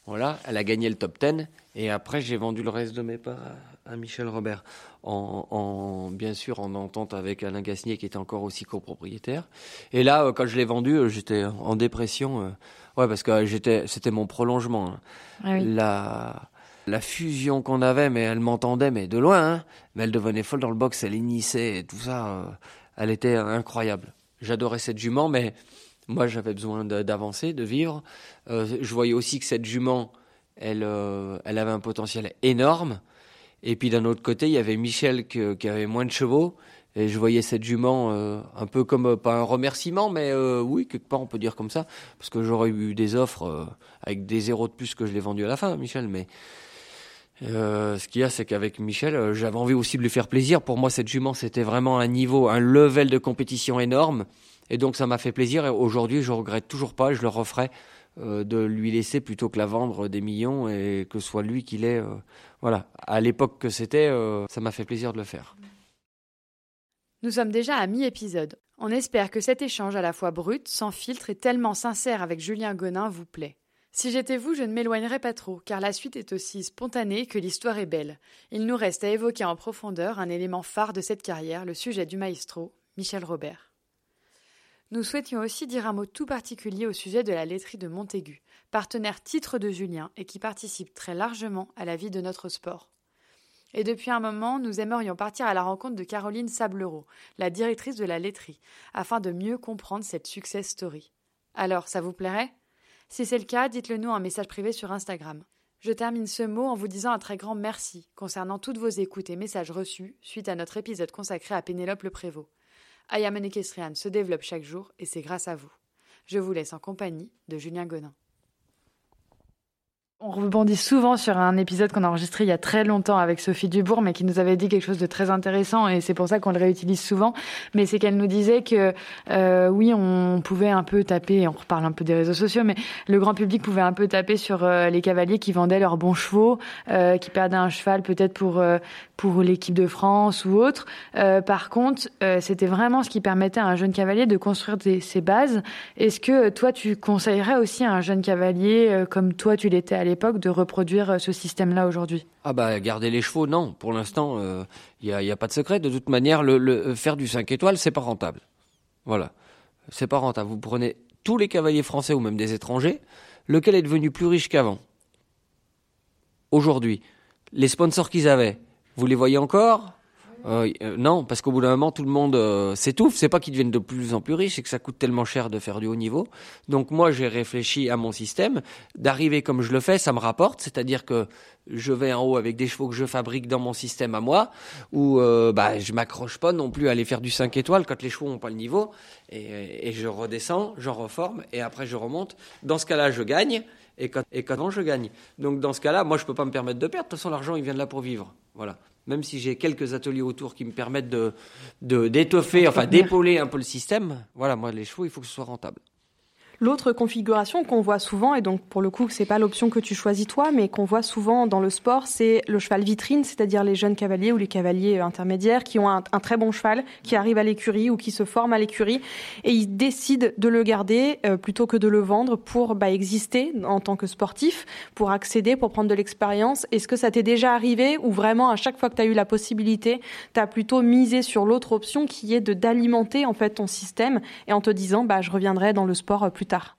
Voilà, elle a gagné le top 10 et après j'ai vendu le reste de mes parts à, Michel Robert, en, bien sûr en entente avec Alain Gasnier qui était encore aussi copropriétaire. Et là, euh, quand je l'ai vendu, euh, j'étais en dépression, euh, ouais parce que j'étais, c'était mon prolongement. Hein. Ah la la fusion qu'on avait, mais elle m'entendait, mais de loin, hein. mais elle devenait folle dans le box, elle initiait et tout ça, elle était incroyable. J'adorais cette jument, mais moi, j'avais besoin d'avancer, de, vivre. Euh, je voyais aussi que cette jument, elle, euh, elle avait un potentiel énorme. Et puis d'un autre côté, il y avait Michel qui, avait moins de chevaux. Et je voyais cette jument euh, un peu comme, pas un remerciement, mais oui, quelque part on peut dire comme ça. Parce que j'aurais eu des offres avec des zéros de plus que je l'ai vendu à la fin, Michel. Mais ce qu'il y a, c'est qu'avec Michel, j'avais envie aussi de lui faire plaisir. Pour moi, cette jument, c'était vraiment un niveau, un level de compétition énorme. Et donc ça m'a fait plaisir et aujourd'hui je regrette toujours pas, je le referai euh, de lui laisser plutôt que la vendre des millions et que ce soit lui qui l'ait. Euh, voilà, à l'époque que c'était, euh, ça m'a fait plaisir de le faire. Nous sommes déjà à mi-épisode. On espère que cet échange à la fois brut, sans filtre et tellement sincère avec Julien Gonin vous plaît. Si j'étais vous, je ne m'éloignerais pas trop, car la suite est aussi spontanée que l'histoire est belle. Il nous reste à évoquer en profondeur un élément phare de cette carrière, le sujet du maestro, Michel Robert. Nous souhaitions aussi dire un mot tout particulier au sujet de la laiterie de Montaigu, partenaire titre de Julien et qui participe très largement à la vie de notre sport. Et depuis un moment, nous aimerions partir à la rencontre de Caroline Sablereau, la directrice de la laiterie, afin de mieux comprendre cette success story. Alors, ça vous plairait? Si c'est le cas, dites-le nous en message privé sur Instagram. Je termine ce mot en vous disant un très grand merci concernant toutes vos écoutes et messages reçus suite à notre épisode consacré à Pénélope le Prévost. Ayam Equestrian se développe chaque jour et c'est grâce à vous. Je vous laisse en compagnie de Julien Gonin. On rebondit souvent sur un épisode qu'on a enregistré il y a très longtemps avec Sophie Dubourg, mais qui nous avait dit quelque chose de très intéressant, et c'est pour ça qu'on le réutilise souvent. Mais c'est qu'elle nous disait que euh, oui, on pouvait un peu taper, on reparle un peu des réseaux sociaux, mais le grand public pouvait un peu taper sur euh, les cavaliers qui vendaient leurs bons chevaux, euh, qui perdaient un cheval peut-être pour euh, pour l'équipe de France ou autre. Euh, par contre, c'était vraiment ce qui permettait à un jeune cavalier de construire ses bases. Est-ce que toi, tu conseillerais aussi à un jeune cavalier comme toi, tu l'étais l'époque, de reproduire euh, ce système-là aujourd'hui? Ah bah garder les chevaux, non. Pour l'instant, il n'y a, pas de secret. De toute manière, le, le faire du 5 étoiles, c'est pas rentable. Voilà, c'est pas rentable. Vous prenez tous les cavaliers français ou même des étrangers, lequel est devenu plus riche qu'avant? Aujourd'hui, les sponsors qu'ils avaient, vous les voyez encore? Euh, euh, non, parce qu'au bout d'un moment, tout le monde euh, s'étouffe. C'est pas qu'ils deviennent de plus en plus riches, c'est que ça coûte tellement cher de faire du haut niveau. Donc moi, j'ai réfléchi à mon système. D'arriver comme je le fais, ça me rapporte. C'est-à-dire que je vais en haut avec des chevaux que je fabrique dans mon système à moi, où euh, bah, je m'accroche pas non plus à aller faire du 5 étoiles quand les chevaux n'ont pas le niveau. Et, je redescends, j'en reforme, et après je remonte. Dans ce cas-là, je gagne. Et quand, et quand je gagne. Donc dans ce cas-là, moi, je peux pas me permettre de perdre. De toute façon, l'argent, il vient de là pour vivre. Voilà même si j'ai quelques ateliers autour qui me permettent de d'étoffer, enfin d'épauler un peu le système, voilà, moi les chevaux, il faut que ce soit rentable. L'autre configuration qu'on voit souvent, et donc pour le coup, c'est pas l'option que tu choisis toi, mais qu'on voit souvent dans le sport, c'est le cheval vitrine, c'est-à-dire les jeunes cavaliers ou les cavaliers intermédiaires qui ont un, très bon cheval, qui arrivent à l'écurie ou qui se forment à l'écurie, et ils décident de le garder euh, plutôt que de le vendre pour bah, exister en tant que sportif, pour accéder, pour prendre de l'expérience. Est-ce que ça t'est déjà arrivé ou vraiment à chaque fois que tu as eu la possibilité, tu as plutôt misé sur l'autre option qui est de d'alimenter en fait ton système et en te disant bah je reviendrai dans le sport plus tard.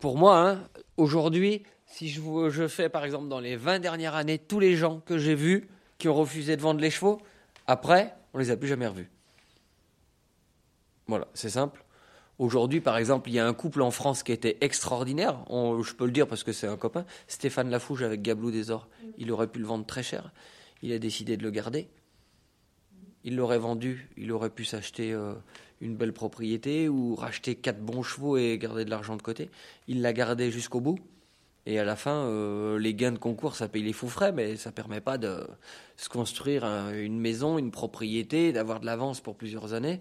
Pour moi, hein, aujourd'hui, si je, fais par exemple dans les 20 dernières années, tous les gens que j'ai vus qui ont refusé de vendre les chevaux, après, on les a plus jamais revus. Voilà, c'est simple. Aujourd'hui, par exemple, il y a un couple en France qui était extraordinaire. Je peux le dire parce que c'est un copain. Stéphane Lafouge avec Gablou des Ors. Il aurait pu le vendre très cher. Il a décidé de le garder. Il l'aurait vendu. Il aurait pu s'acheter euh, une belle propriété ou racheter quatre bons chevaux et garder de l'argent de côté. Il l'a gardé jusqu'au bout. Et à la fin, euh, les gains de concours, ça paye les fous frais, mais ça permet pas de se construire un, une maison, une propriété, d'avoir de l'avance pour plusieurs années.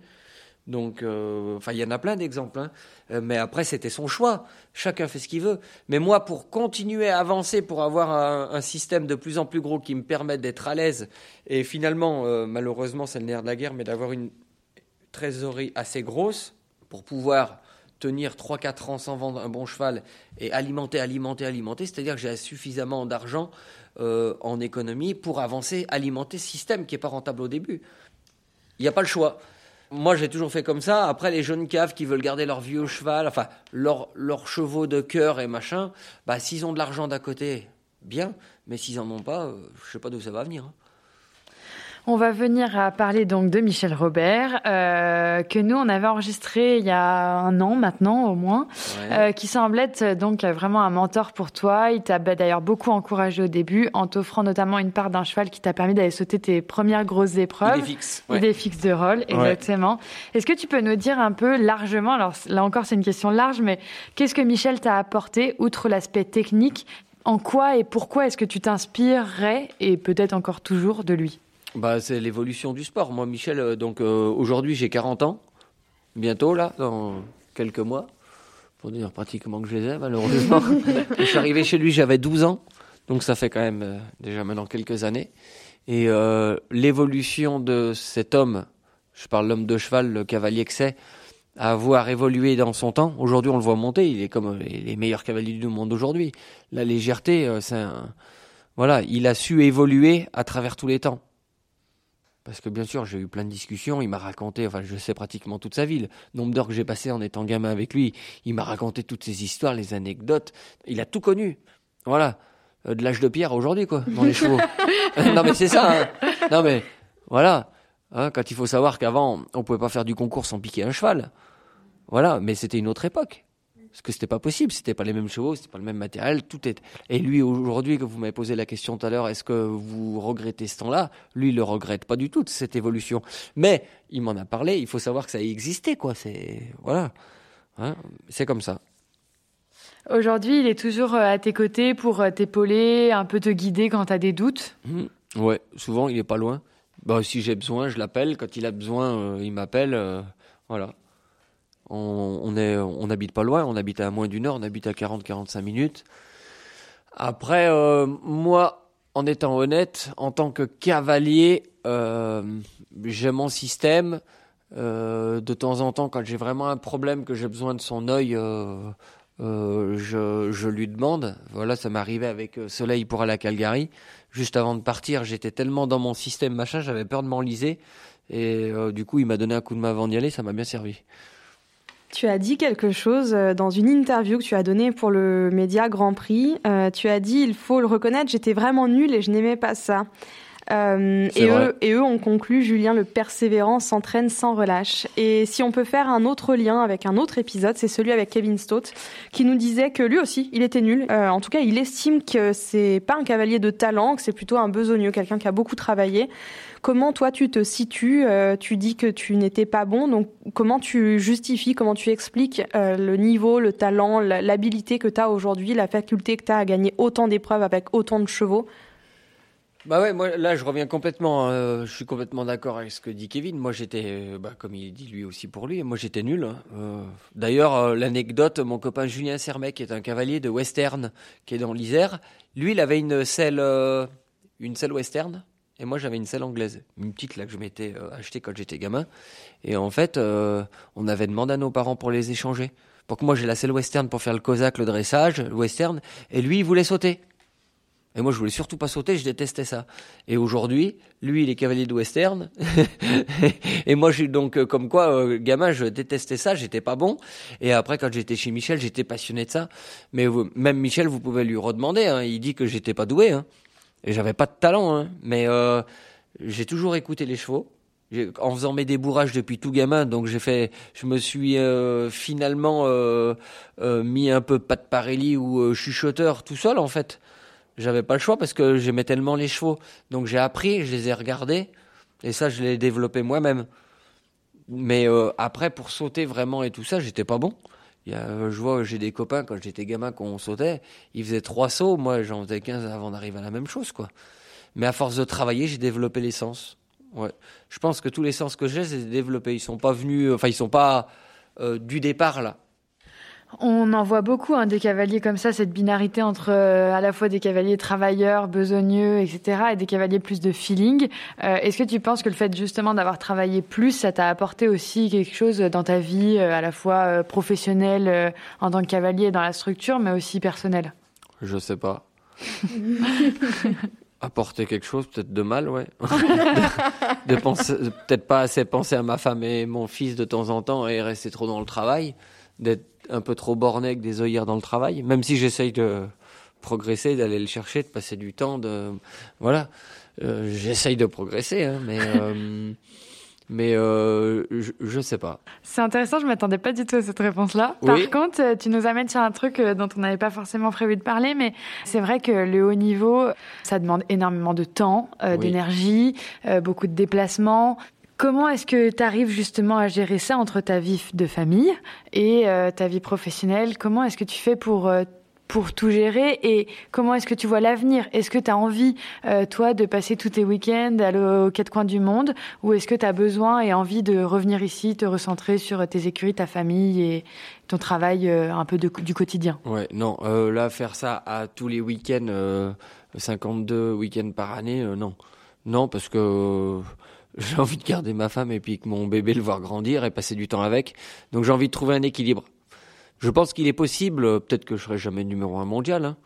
Donc, euh, il y en a plein d'exemples. Hein. Euh, mais après, c'était son choix. Chacun fait ce qu'il veut. Mais moi, pour continuer à avancer, pour avoir un, système de plus en plus gros qui me permette d'être à l'aise, et finalement, malheureusement, c'est le nerf de la guerre, mais d'avoir une trésorerie assez grosse pour pouvoir tenir 3-4 ans sans vendre un bon cheval et alimenter, alimenter, alimenter, c'est-à-dire que j'ai suffisamment d'argent euh, en économie pour avancer, alimenter ce système qui n'est pas rentable au début. Il n'y a pas le choix. Moi, j'ai toujours fait comme ça. Après, les jeunes caves qui veulent garder leur vieux cheval, enfin, leurs leur chevaux de cœur et machin, bah, s'ils ont de l'argent d'à côté, bien. Mais s'ils n'en ont pas, euh, je ne sais pas d'où ça va venir. Hein. On va venir à parler donc de Michel Robert, euh, que nous on avait enregistré il y a un an maintenant au moins, ouais. euh, qui semble être donc vraiment un mentor pour toi. Il t'a d'ailleurs beaucoup encouragé au début en t'offrant notamment une part d'un cheval qui t'a permis d'aller sauter tes premières grosses épreuves. Idée fixe. Ouais. Idée fixe de rôle, exactement. Ouais. Est-ce que tu peux nous dire un peu largement, alors là encore c'est une question large, mais qu'est-ce que Michel t'a apporté outre l'aspect technique? En quoi et pourquoi est-ce que tu t'inspirerais et peut-être encore toujours de lui? Bah, c'est l'évolution du sport. Moi, Michel, euh, donc euh, aujourd'hui j'ai 40 ans, bientôt là, dans quelques mois, pour dire pratiquement que je les ai, malheureusement. je suis arrivé chez lui, j'avais 12 ans, donc ça fait quand même euh, déjà maintenant quelques années. Et euh, l'évolution de cet homme, je parle l'homme de cheval, le cavalier que c'est, à avoir évolué dans son temps. Aujourd'hui, on le voit monter, il est comme les meilleurs cavaliers du monde aujourd'hui. La légèreté, euh, c'est un... Voilà, il a su évoluer à travers tous les temps. Parce que bien sûr, j'ai eu plein de discussions. Il m'a raconté, enfin, je sais pratiquement toute sa ville. Nombre d'heures que j'ai passé en étant gamin avec lui. Il m'a raconté toutes ses histoires, les anecdotes. Il a tout connu. Voilà. Euh, de l'âge de pierre aujourd'hui, quoi, dans les chevaux. non, mais c'est ça. Hein. Non, mais voilà. Hein, quand il faut savoir qu'avant, on pouvait pas faire du concours sans piquer un cheval. Voilà. Mais c'était une autre époque. Parce que c'était pas possible, c'était pas les mêmes chevaux, c'était pas le même matériel, tout est. Et lui aujourd'hui, que vous m'avez posé la question tout à l'heure, est-ce que vous regrettez ce temps-là? Lui, il le regrette pas du tout cette évolution. Mais il m'en a parlé. Il faut savoir que ça a existé, quoi. C'est voilà, hein, c'est comme ça. Aujourd'hui, il est toujours euh, à tes côtés pour euh, t'épauler, un peu te guider quand tu as des doutes. Mmh. Ouais, souvent il est pas loin. Bah, si j'ai besoin, je l'appelle. Quand il a besoin, euh, il m'appelle. voilà on, n'habite pas loin, on habite à moins d'une heure, on habite à 40-45 minutes. Après, euh, moi, en étant honnête, en tant que cavalier, euh, j'ai mon système. Euh, de temps en temps, quand j'ai vraiment un problème, que j'ai besoin de son œil, je, je, lui demande. Voilà, ça m'arrivait avec Soleil pour aller à Calgary. Juste avant de partir, j'étais tellement dans mon système machin, j'avais peur de m'enliser. Et du coup, il m'a donné un coup de main avant d'y aller, ça m'a bien servi. Tu as dit quelque chose euh, dans une interview que tu as donnée pour le média Grand Prix. Euh, tu as dit, il faut le reconnaître, j'étais vraiment nulle et je n'aimais pas ça. Euh, et, eux, et eux ont conclu, Julien le persévérant s'entraîne sans relâche. Et si on peut faire un autre lien avec un autre épisode, c'est celui avec Kevin Stott, qui nous disait que lui aussi, il était nul. Euh, en tout cas, il estime que c'est pas un cavalier de talent, que c'est plutôt un besogneux, quelqu'un qui a beaucoup travaillé. Comment toi tu te situes? Euh, Tu dis que tu n'étais pas bon, donc comment tu justifies, comment tu expliques le niveau, le talent, l'habilité que tu as aujourd'hui, la faculté que tu as à gagner autant d'épreuves avec autant de chevaux? Bah ouais, moi là je reviens complètement, euh, je suis complètement d'accord avec ce que dit Kevin. Moi j'étais, euh, bah, comme il dit lui aussi pour lui, moi j'étais nul. Hein. Euh, d'ailleurs l'anecdote, mon copain Julien Sermet qui est un cavalier de western qui est dans l'Isère, lui il avait une selle, une selle western et moi j'avais une selle anglaise, une petite là que je m'étais acheté quand j'étais gamin. Et en fait on avait demandé à nos parents pour les échanger, pour que moi j'ai la selle western pour faire le cosaque, le dressage, le western, et lui il voulait sauter. Et moi, je voulais surtout pas sauter, je détestais ça. Et aujourd'hui, lui, il est cavalier de western. et moi, j'ai donc, euh, comme quoi, euh, gamin, je détestais ça, j'étais pas bon. Et après, quand j'étais chez Michel, j'étais passionné de ça. Mais même Michel, vous pouvez lui redemander, hein, il dit que j'étais pas doué. Hein. Et j'avais pas de talent. Hein. Mais euh, j'ai toujours écouté les chevaux. En faisant mes débourrages depuis tout gamin, donc j'ai fait, je me suis finalement mis un peu pas de Parelli ou chuchoteur tout seul en fait j'avais pas le choix parce que j'aimais tellement les chevaux. Donc j'ai appris, je les ai regardés et ça je l'ai développé moi-même. Mais euh, après pour sauter vraiment et tout ça, j'étais pas bon. Il y a, euh, je vois, j'ai des copains quand j'étais gamin qu'on sautait, ils faisaient trois sauts, moi j'en faisais 15 avant d'arriver à la même chose quoi. Mais à force de travailler, j'ai développé les sens. Ouais. Je pense que tous les sens que j'ai, c'est développés. Ils sont pas venus, enfin ils sont pas euh, du départ là. On en voit beaucoup hein, des cavaliers comme ça, cette binarité entre euh, à la fois des cavaliers travailleurs, besogneux, etc., et des cavaliers plus de feeling. Euh, est-ce que tu penses que le fait justement d'avoir travaillé plus, ça t'a apporté aussi quelque chose dans ta vie, euh, à la fois professionnelle en tant que cavalier dans la structure, mais aussi personnelle? Je sais pas. apporter quelque chose, peut-être de mal, ouais. de, penser, peut-être pas assez penser à ma femme et mon fils de temps en temps et rester trop dans le travail, d'être un peu trop borné avec des œillères dans le travail, même si j'essaye de progresser, d'aller le chercher, de passer du temps, de voilà, euh, j'essaye de progresser, hein, mais euh, mais euh, je, je sais pas. C'est intéressant, je m'attendais pas du tout à cette réponse-là. Par contre, tu nous amènes sur un truc dont on n'avait pas forcément prévu de parler, mais c'est vrai que le haut niveau, ça demande énormément de temps, d'énergie, beaucoup de déplacements. Comment est-ce que tu arrives justement à gérer ça entre ta vie de famille et euh, ta vie professionnelle? Comment est-ce que tu fais pour euh, pour tout gérer et comment est-ce que tu vois l'avenir? Est-ce que tu as envie, euh, toi, de passer tous tes week-ends aux quatre coins du monde ou est-ce que tu as besoin et envie de revenir ici, te recentrer sur tes écuries, ta famille et ton travail un peu du quotidien? Ouais, non, là, faire ça à tous les week-ends, 52 week-ends par année, non. Non, parce que j'ai envie de garder ma femme et puis que mon bébé le voir grandir et passer du temps avec. Donc j'ai envie de trouver un équilibre. Je pense qu'il est possible, peut-être que je serai jamais numéro un mondial, hein,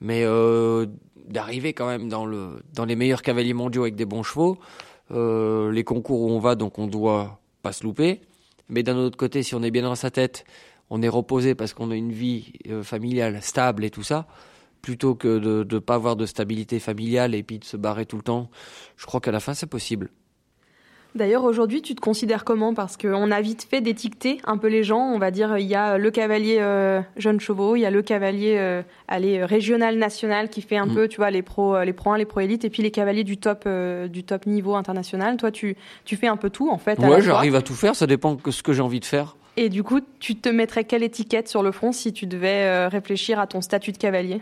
mais euh, d'arriver quand même dans le dans les meilleurs cavaliers mondiaux avec des bons chevaux. Euh, les concours où on va, donc on doit pas se louper. Mais d'un autre côté, si on est bien dans sa tête, on est reposé parce qu'on a une vie euh, familiale stable et tout ça, plutôt que de ne pas avoir de stabilité familiale et puis de se barrer tout le temps. Je crois qu'à la fin, c'est possible. D'ailleurs, aujourd'hui, tu te considères comment? Parce qu'on a vite fait d'étiqueter un peu les gens. On va dire, il y a le cavalier euh, jeune chevaux, il y a le cavalier euh, allez, régional, national qui fait un Mm. peu, tu vois, les pros, euh, les pro 1, les pro élites, et puis les cavaliers du top, euh, du top niveau international. Toi, tu, tu fais un peu tout, en fait. Ouais, j'arrive à tout faire, ça dépend de ce que j'ai envie de faire. Et du coup, tu te mettrais quelle étiquette sur le front si tu devais euh, réfléchir à ton statut de cavalier?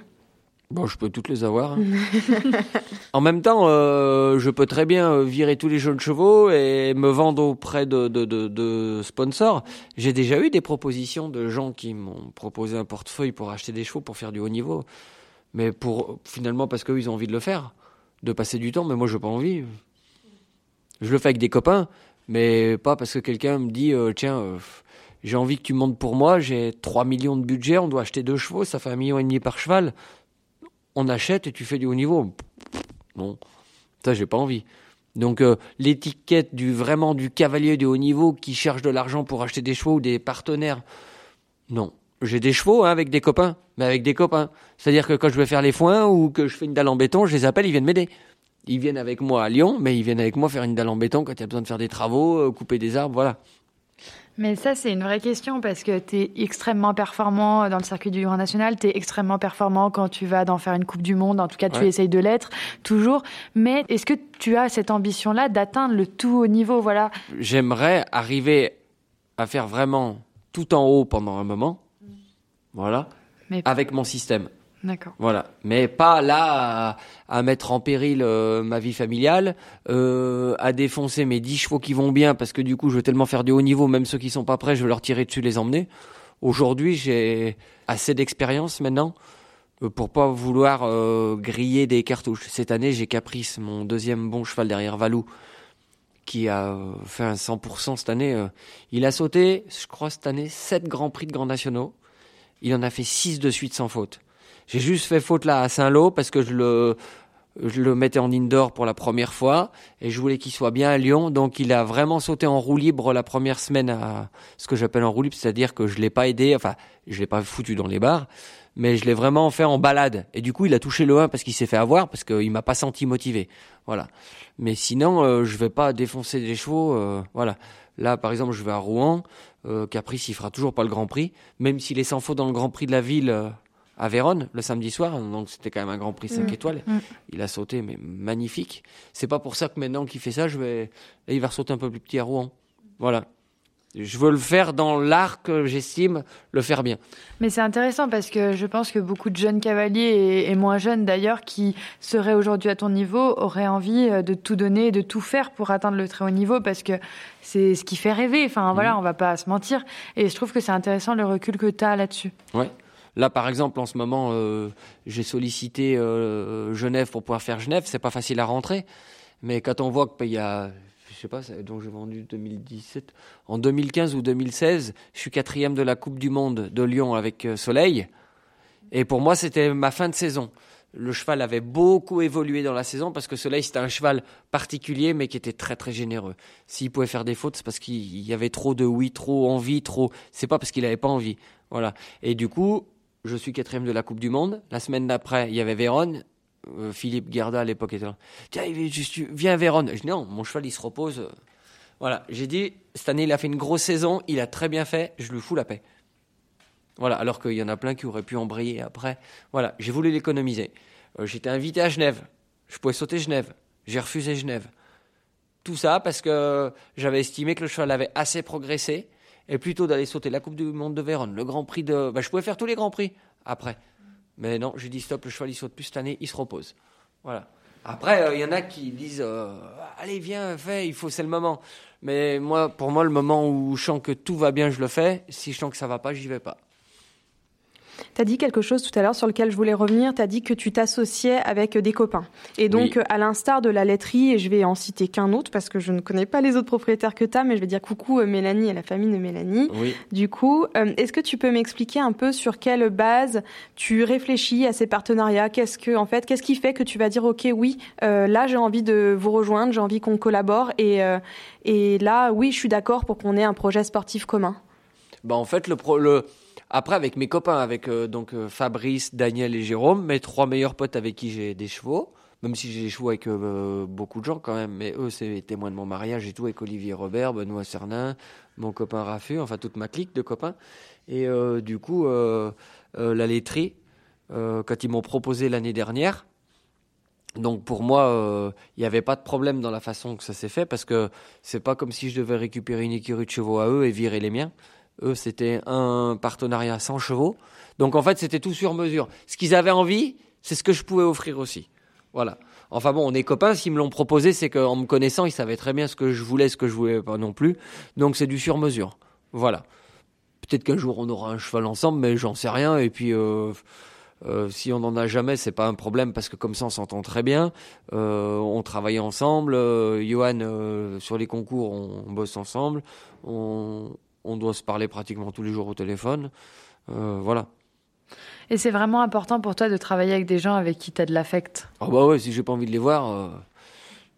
Bon, je peux toutes les avoir. hein. en même temps, euh, je peux très bien euh, virer tous les jeunes chevaux et me vendre auprès de, de, de, de sponsors. J'ai déjà eu des propositions de gens qui m'ont proposé un portefeuille pour acheter des chevaux pour faire du haut niveau. Mais pour finalement parce qu'eux, ils ont envie de le faire, de passer du temps. Mais moi, je n'ai pas envie. Je le fais avec des copains, mais pas parce que quelqu'un me dit euh, tiens, euh, j'ai envie que tu montes pour moi. J'ai 3 millions de budget, on doit acheter deux chevaux, ça fait un million et demi par cheval on achète et tu fais du haut niveau. Non, ça j'ai pas envie. Donc euh, l'étiquette du vraiment du cavalier du haut niveau qui cherche de l'argent pour acheter des chevaux ou des partenaires. Non, j'ai des chevaux hein, avec des copains, mais avec des copains. C'est-à-dire que quand je vais faire les foins ou que je fais une dalle en béton, je les appelle, ils viennent m'aider. Ils viennent avec moi à Lyon, mais ils viennent avec moi faire une dalle en béton quand il y a besoin de faire des travaux, euh, couper des arbres, voilà. Mais ça, c'est une vraie question parce que tu es extrêmement performant dans le circuit du Grand National, tu es extrêmement performant quand tu vas d'en faire une Coupe du Monde, en tout cas tu essayes de l'être toujours. Mais est-ce que tu as cette ambition-là d'atteindre le tout haut niveau? Voilà. J'aimerais arriver à faire vraiment tout en haut pendant un moment, voilà, Mais- avec mon système. D'accord. Voilà, mais pas là à, mettre en péril euh, ma vie familiale, euh, à défoncer mes 10 chevaux qui vont bien parce que du coup je veux tellement faire du haut niveau, même ceux qui sont pas prêts, je veux leur tirer dessus, les emmener. Aujourd'hui, j'ai assez d'expérience maintenant euh, pour pas vouloir griller des cartouches. Cette année, j'ai Caprice, mon deuxième bon cheval derrière Valou, qui a fait un 100% cette année. Il a sauté, je crois cette année, 7 grands prix de grands nationaux. Il en a fait 6 de suite sans faute. J'ai juste fait faute là à Saint-Lô parce que je le, je mettais en indoor pour la première fois et je voulais qu'il soit bien à Lyon. Donc il a vraiment sauté en roue libre la première semaine à ce que j'appelle en roue libre, c'est-à-dire que je l'ai pas aidé, enfin je l'ai pas foutu dans les bars, mais je l'ai vraiment fait en balade. Et du coup il a touché le 1 parce qu'il s'est fait avoir, parce qu'il m'a pas senti motivé. Voilà. Mais sinon euh, je vais pas défoncer des chevaux. euh, voilà. Là par exemple je vais à Rouen, euh, Caprice il fera toujours pas le Grand Prix, même s'il est sans faute dans le Grand Prix de la ville. À Vérone le samedi soir, donc c'était quand même un Grand Prix 5 Mm. étoiles. Mm. Il a sauté, mais magnifique. C'est pas pour ça que maintenant qu'il fait ça, je vais, et il va sauter un peu plus petit à Rouen. Voilà. Je veux le faire dans l'art que j'estime le faire bien. Mais c'est intéressant parce que je pense que beaucoup de jeunes cavaliers et, moins jeunes d'ailleurs qui seraient aujourd'hui à ton niveau auraient envie euh, de tout donner de tout faire pour atteindre le très haut niveau parce que c'est ce qui fait rêver. Enfin voilà, on va pas se mentir. Et je trouve que c'est intéressant le recul que tu as là-dessus. Ouais. Là, par exemple, en ce moment, euh, j'ai sollicité euh, Genève pour pouvoir faire Genève. C'est pas facile à rentrer, mais quand on voit qu'il y a, je sais pas, donc j'ai vendu 2017, en 2015 ou 2016, je suis quatrième de la Coupe du Monde de Lyon avec euh, Soleil, et pour moi, c'était ma fin de saison. Le cheval avait beaucoup évolué dans la saison parce que Soleil, c'était un cheval particulier, mais qui était très très généreux. S'il pouvait faire des fautes, c'est parce qu'il y avait trop de oui, trop envie, trop. C'est pas parce qu'il avait pas envie. Voilà. Et du coup, je suis quatrième de la Coupe du Monde. La semaine d'après, il y avait Vérone. Euh, Philippe Gerda à l'époque était là. Tiens, viens à Vérone. Je dis non, mon cheval il se repose. Voilà. J'ai dit, cette année il a fait une grosse saison, il a très bien fait, je lui fous la paix. Voilà. Alors qu'il y en a plein qui auraient pu embrayer après. Voilà. J'ai voulu l'économiser. Euh, J'étais invité à Genève. Je pouvais sauter Genève. J'ai refusé Genève. Tout ça parce que j'avais estimé que le cheval avait assez progressé et plutôt d'aller sauter la Coupe du Monde de Vérone, le Grand Prix de. Bah, je pouvais faire tous les Grands Prix après. Mais non, j'ai dit stop, le cheval il saute plus cette année, il se repose. Voilà. Après, euh, il y en a qui disent euh, allez, viens, fais, il faut, c'est le moment. Mais moi, pour moi, le moment où je sens que tout va bien, je le fais. Si je sens que ça va pas, j'y vais pas. Tu as dit quelque chose tout à l'heure sur lequel je voulais revenir. Tu as dit que tu t'associais avec des copains. Et donc, Oui. à l'instar de la laiterie, et je vais en citer qu'un autre parce que je ne connais pas les autres propriétaires que tu as, mais je vais dire coucou euh, Mélanie et la famille de Mélanie. Oui. Du coup, euh, est-ce que tu peux m'expliquer un peu sur quelle base tu réfléchis à ces partenariats? Qu'est-ce que, en fait, qu'est-ce qui fait que tu vas dire, ok, oui, euh, là j'ai envie de vous rejoindre, j'ai envie qu'on collabore, et euh, et là, oui, je suis d'accord pour qu'on ait un projet sportif commun? Bah en fait le pro, le après avec mes copains avec euh, donc euh, Fabrice, Daniel et Jérôme, mes trois meilleurs potes avec qui j'ai des chevaux même si j'ai échoué avec euh, beaucoup de gens quand même, mais eux, c'est témoins de mon mariage et tout, avec Olivier Robert, Benoît Cernin, mon copain Raffu, enfin toute ma clique de copains. Et du coup, la laiterie, quand ils m'ont proposé l'année dernière, donc pour moi, il n'y avait pas de problème dans la façon que ça s'est fait, parce que c'est pas comme si je devais récupérer une écurie de chevaux à eux et virer les miens. Eux, c'était un partenariat sans chevaux. Donc en fait, c'était tout sur mesure. Ce qu'ils avaient envie, c'est ce que je pouvais offrir aussi. Voilà. Enfin bon, on est copains. S'ils me l'ont proposé, c'est qu'en me connaissant, ils savaient très bien ce que je voulais, ce que je voulais pas non plus. Donc c'est du sur mesure. Voilà. Peut-être qu'un jour on aura un cheval ensemble, mais j'en sais rien. Et puis euh, euh, si on n'en a jamais, c'est pas un problème parce que comme ça on s'entend très bien. Euh, on travaille ensemble. Johan sur les concours, on, bosse ensemble. On, on, doit se parler pratiquement tous les jours au téléphone. voilà. Et c'est vraiment important pour toi de travailler avec des gens avec qui tu as de l'affect Ah bah ouais, si j'ai pas envie de les voir, euh,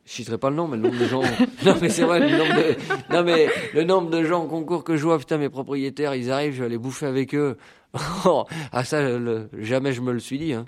je citerai pas le nom, mais le nombre de gens... non mais c'est vrai, le nombre de... Non mais le nombre de gens en concours que je vois, putain mes propriétaires, ils arrivent, je vais aller bouffer avec eux. ah ça, jamais je me le suis dit. Hein.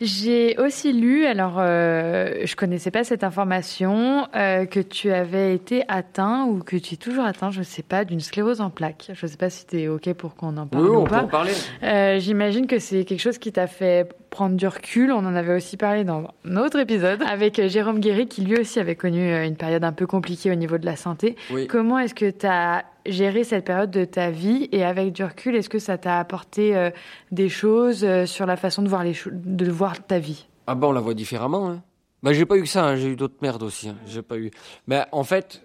J'ai aussi lu, alors euh, je connaissais pas cette information, euh, que tu avais été atteint ou que tu es toujours atteint, je sais pas, d'une sclérose en plaques. Je sais pas si tu es OK pour qu'on en parle oui, ou on pas. Peut en parler. Euh, J'imagine que c'est quelque chose qui t'a fait prendre du recul. On en avait aussi parlé dans un autre épisode avec Jérôme Guéry qui lui aussi avait connu euh, une période un peu compliquée au niveau de la santé. Oui. Comment est-ce que tu as gérer cette période de ta vie? Et avec du recul, est-ce que ça t'a apporté euh, des choses euh, sur la façon de voir, les de voir ta vie? Ah bah on la voit différemment. Hein. Bah j'ai pas eu que ça, hein. j'ai eu d'autres merdes aussi. Hein. J'ai pas eu. Mais en fait,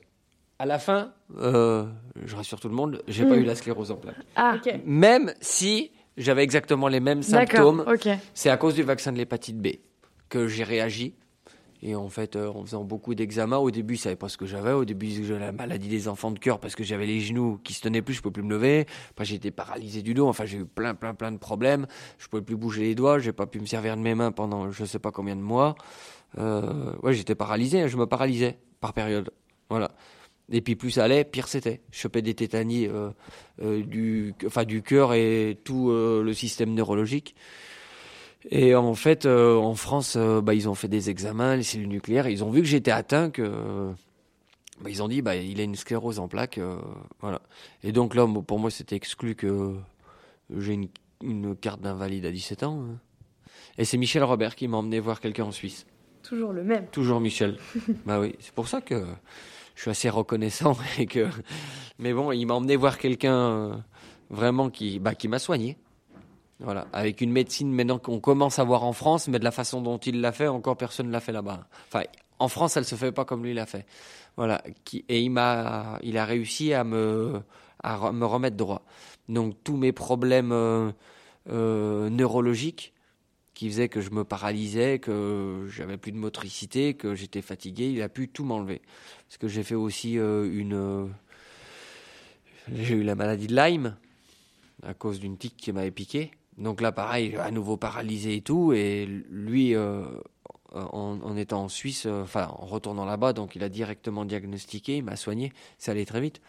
à la fin, euh, je rassure tout le monde, j'ai pas hmm. eu la sclérose en plaques. Ah, Même si j'avais exactement les mêmes symptômes, okay. c'est à cause du vaccin de l'hépatite B que j'ai réagi et en fait, euh, en faisant beaucoup d'examens, au début, ils savaient pas ce que j'avais. Au début, j'avais la maladie des enfants de cœur parce que j'avais les genoux qui se tenaient plus, je pouvais plus me lever. Après, été paralysé du dos. Enfin, j'ai eu plein, plein, plein de problèmes. Je pouvais plus bouger les doigts. J'ai pas pu me servir de mes mains pendant je sais pas combien de mois. Euh, ouais, j'étais paralysé. Hein, je me paralysais par période. Voilà. Et puis plus ça allait, pire c'était. Je chopais des tétanies euh, euh du, enfin du cœur et tout euh, le système neurologique. Et en fait, en France, bah, ils ont fait des examens, les cellules nucléaires, ils ont vu que j'étais atteint, que bah, ils ont dit, bah, il a une sclérose en plaques, voilà. Et donc là, pour moi, c'était exclu que j'ai une, une, carte d'invalide à 17 ans. Hein. Et c'est Michel Robert qui m'a emmené voir quelqu'un en Suisse. Toujours le même. Toujours Michel. bah oui, c'est pour ça que je suis assez reconnaissant. Mais bon, il m'a emmené voir quelqu'un vraiment qui, bah, qui m'a soigné. Voilà, avec une médecine maintenant qu'on commence à voir en France, mais de la façon dont il l'a fait, encore personne ne l'a fait là-bas. Enfin, en France, elle se fait pas comme lui l'a fait. Voilà, et il m'a, il a réussi à me, à me remettre droit. Donc tous mes problèmes euh, euh, neurologiques qui faisaient que je me paralysais, que j'avais plus de motricité, que j'étais fatigué, il a pu tout m'enlever. Parce que j'ai fait aussi euh, une, j'ai eu la maladie de Lyme à cause d'une tique qui m'avait piqué. Donc là, pareil, à nouveau paralysé et tout. Et lui, euh, en, étant en Suisse, euh, enfin en retournant là-bas, donc il a directement diagnostiqué, il m'a soigné. Ça allait très vite.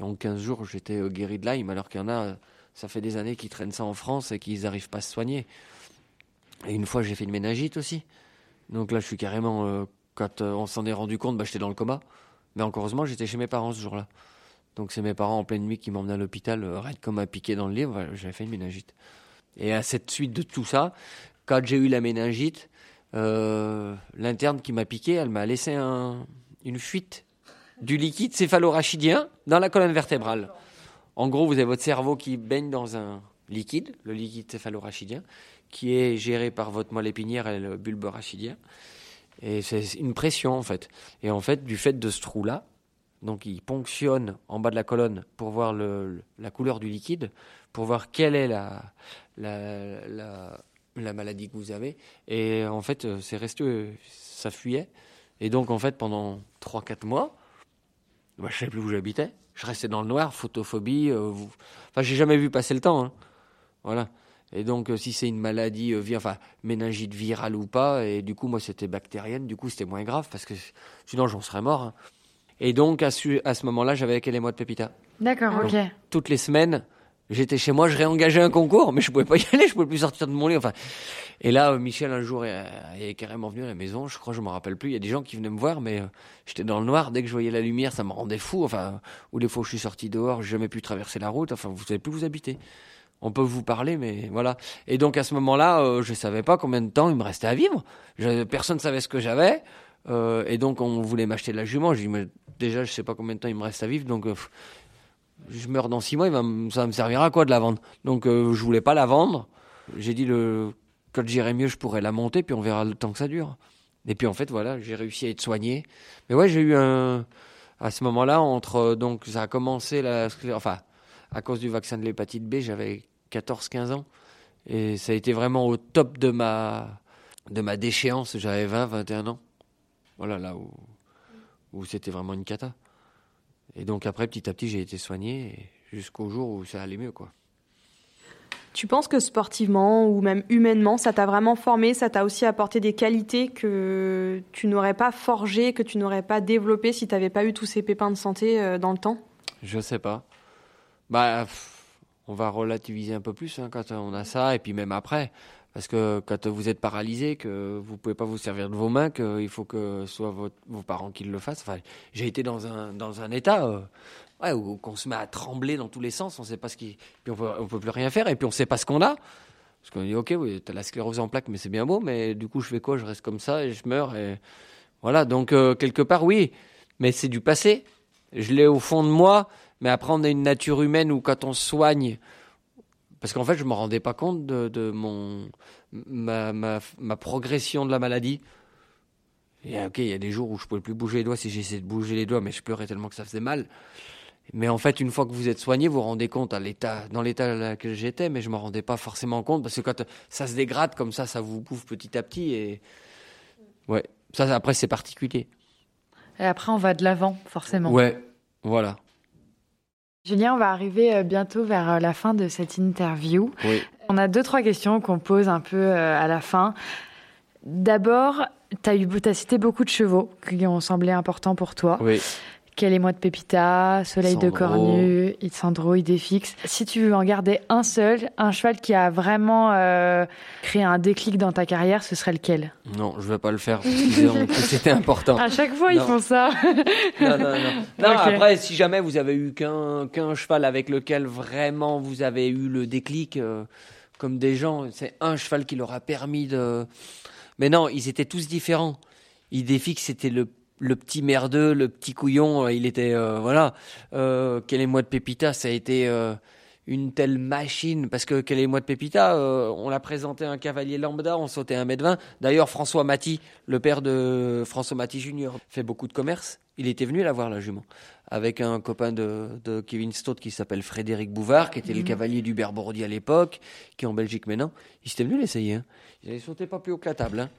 En 15 jours, j'étais euh, guéri de Lyme, alors qu'il y en a, ça fait des années qu'ils traînent ça en France et qu'ils n'arrivent pas à se soigner. Et une fois, j'ai fait une méningite aussi. Donc là, je suis carrément, quand on s'en est rendu compte, bah, j'étais dans le coma. Mais encore heureusement, j'étais chez mes parents ce jour-là. Donc c'est mes parents en pleine nuit qui m'emmenaient à l'hôpital, raide comme à piqué dans le livre, j'avais fait une méningite. Et à cette suite de tout ça, quand j'ai eu la méningite, euh, l'interne qui m'a piqué, elle m'a laissé un, une fuite du liquide céphalorachidien dans la colonne vertébrale. En gros, vous avez votre cerveau qui baigne dans un liquide, le liquide céphalorachidien, qui est géré par votre moelle épinière et le bulbe rachidien. Et c'est une pression, en fait. Et en fait, du fait de ce trou-là, donc il ponctionne en bas de la colonne pour voir la couleur du liquide, pour voir quelle est la, la, la, maladie que vous avez. Et en fait, euh, c'est resté, euh, ça fuyait. Et donc, en fait, pendant 3-4 mois, bah, je ne savais plus où j'habitais. Je restais dans le noir, photophobie. Euh, vous... Enfin, j'ai jamais vu passer le temps. Hein. Voilà. Et donc, si c'est une maladie, enfin, méningite virale ou pas, et du coup, moi, c'était bactérienne, du coup, c'était moins grave, parce que sinon, j'en serais mort. Hein. Et donc, à, ce moment-là, j'avais les mois de Pépita. D'accord, ok. Toutes les semaines, J'étais chez moi, je réengageais un concours, mais je pouvais pas y aller, je pouvais plus sortir de mon lit. Enfin, et là, euh, Michel un jour est, est, carrément venu à la maison. Je crois, je me rappelle plus. Il y a des gens qui venaient me voir, mais euh, j'étais dans le noir. Dès que je voyais la lumière, ça me rendait fou. Enfin, ou des fois, je suis sorti dehors, j'ai jamais pu traverser la route. Enfin, vous savez plus où vous habitez. On peut vous parler, mais voilà. Et donc à ce moment-là, euh, je savais pas combien de temps il me restait à vivre. Je, personne savait ce que j'avais. Euh, et donc on voulait m'acheter de la jument. J'ai dit, mais déjà, je sais pas combien de temps il me reste à vivre, donc je meurs dans six mois, va ça me servir à quoi de la vendre? Donc euh, je voulais pas la vendre. J'ai dit le quand j'irai mieux, je pourrais la monter, puis on verra le temps que ça dure. Et puis en fait, voilà, j'ai réussi à être soigné. Mais ouais, j'ai eu un à ce moment-là entre donc ça a commencé enfin à cause du vaccin de l'hépatite B, j'avais 14-15 ans et ça a été vraiment au top de ma de ma déchéance, j'avais 20 21 ans. Voilà là où où c'était vraiment une cata. Et donc après, petit à petit, j'ai été soigné jusqu'au jour où ça allait mieux, quoi. Tu penses que sportivement ou même humainement, ça t'a vraiment formé, ça t'a aussi apporté des qualités que tu n'aurais pas forgées, que tu n'aurais pas développées si tu n'avais pas eu tous ces pépins de santé euh, dans le temps? Je sais pas. Bah, on va relativiser un peu plus hein, quand on a ça, et puis même après. Parce que quand vous êtes paralysé, que vous pouvez pas vous servir de vos mains, qu'il faut que ce soit vos parents qui le fassent. Enfin, j'ai été dans un, dans un état euh, où qu'on se met à trembler dans tous les sens, on sait pas ce qui. Puis on on peut plus rien faire, et puis on sait pas ce qu'on a. Parce qu'on dit, ok, oui, tu as la sclérose en plaques, mais c'est bien beau, mais du coup, je fais quoi? Je reste comme ça et je meurs. Et voilà, donc euh, quelque part, oui, mais c'est du passé. Je l'ai au fond de moi, mais après, on a une nature humaine où quand on soigne, parce qu'en fait, je me rendais pas compte de, de mon ma, ma, ma, progression de la maladie. Et ok, il y a des jours où je pouvais plus bouger les doigts si j'essayais de bouger les doigts, mais je pleurais tellement que ça faisait mal. Mais en fait, une fois que vous êtes soigné, vous vous rendez compte à l'état, dans l'état dans lequel j'étais, mais je me rendais pas forcément compte parce que quand ça se dégrade comme ça, ça vous bouffe petit à petit et ouais, ça après c'est particulier. Et après, on va de l'avant, forcément. Ouais, voilà. Julien, on va arriver euh, bientôt vers euh, la fin de cette interview. On a deux, trois questions qu'on pose un peu euh, à la fin. D'abord, tu as, as, cité beaucoup de chevaux qui ont semblé importants pour toi. Oui. Quel est moi de Pépita, Soleil de Cornu, Sandro, Idéfix. Si tu veux en garder un seul, un cheval qui a vraiment euh, créé un déclic dans ta carrière, ce serait lequel? Non, je vais pas le faire. C'était important. À chaque fois, ils font ça. non, non, non. non Après, si jamais vous avez eu qu'un qu'un cheval avec lequel vraiment vous avez eu le déclic, euh, comme des gens, c'est un cheval qui leur a permis de. Mais non, ils étaient tous différents. Idéfix, c'était le le petit merdeux, le petit couillon, euh, il était euh, voilà. Euh, quel est moi de Pépita, ça a été euh, une telle machine parce que quel est moi de Pépita, on l'a présenté un cavalier lambda, on sautait un mètre vingt. D'ailleurs François Maty, le père de François Maty Junior, fait beaucoup de commerce. Il était venu la voir la jument avec un copain de, de Kevin Stott qui s'appelle Frédéric Bouvard, qui était le mhm. cavalier du Bordy à l'époque, qui est en Belgique maintenant. Il s'était venu l'essayer. Hein. Il sauté pas plus haut que la table. Hein.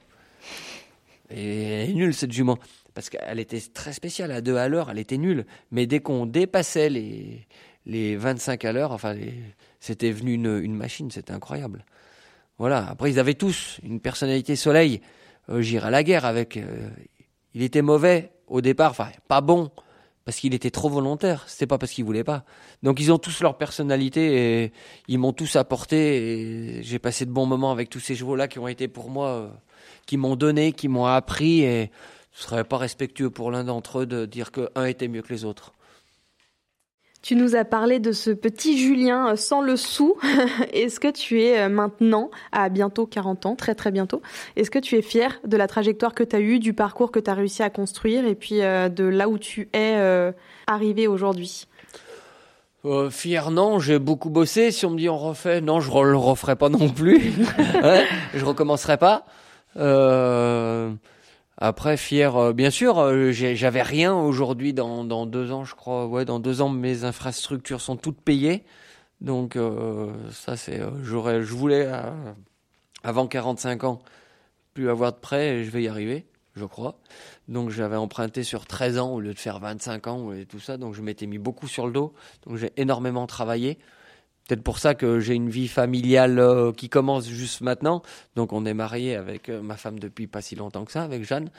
Et elle est nulle cette jument parce qu'elle était très spéciale, à deux à l'heure, elle était nulle. Mais dès qu'on dépassait les, les 25 à l'heure, enfin, c'était venu une, une machine, c'était incroyable. Voilà. Après, ils avaient tous une personnalité soleil. Euh, J'irai à la guerre avec. Euh, il était mauvais au départ, enfin, pas bon, parce qu'il était trop volontaire. C'était pas parce qu'il voulait pas. Donc, ils ont tous leur personnalité et ils m'ont tous apporté. J'ai passé de bons moments avec tous ces chevaux-là qui ont été pour moi, euh, qui m'ont donné, qui m'ont appris et ce serait pas respectueux pour l'un d'entre eux de dire qu'un était mieux que les autres. Tu nous as parlé de ce petit Julien euh, sans le sou. Est-ce que tu es euh, maintenant, à bientôt 40 ans, très très bientôt, est-ce que tu es fier de la trajectoire que tu as eue, du parcours que tu as réussi à construire et puis euh, de là où tu es arrivé aujourd'hui? Fier non, j'ai beaucoup bossé. Si on me dit on refait, non, je le referai pas non plus. ouais, je recommencerai pas. Euh, après, fier, euh, bien sûr, euh, j'avais rien aujourd'hui dans, deux ans, je crois. Ouais, dans deux ans, mes infrastructures sont toutes payées. Donc, euh, ça, c'est. je voulais, avant 45 ans, plus avoir de prêt et je vais y arriver, je crois. Donc, j'avais emprunté sur 13 ans au lieu de faire 25 ans et tout ça. Donc, je m'étais mis beaucoup sur le dos. Donc, j'ai énormément travaillé. Peut-être pour ça que j'ai une vie familiale euh, qui commence juste maintenant. Donc on est marié avec euh, ma femme depuis pas si longtemps que ça, avec Jeanne.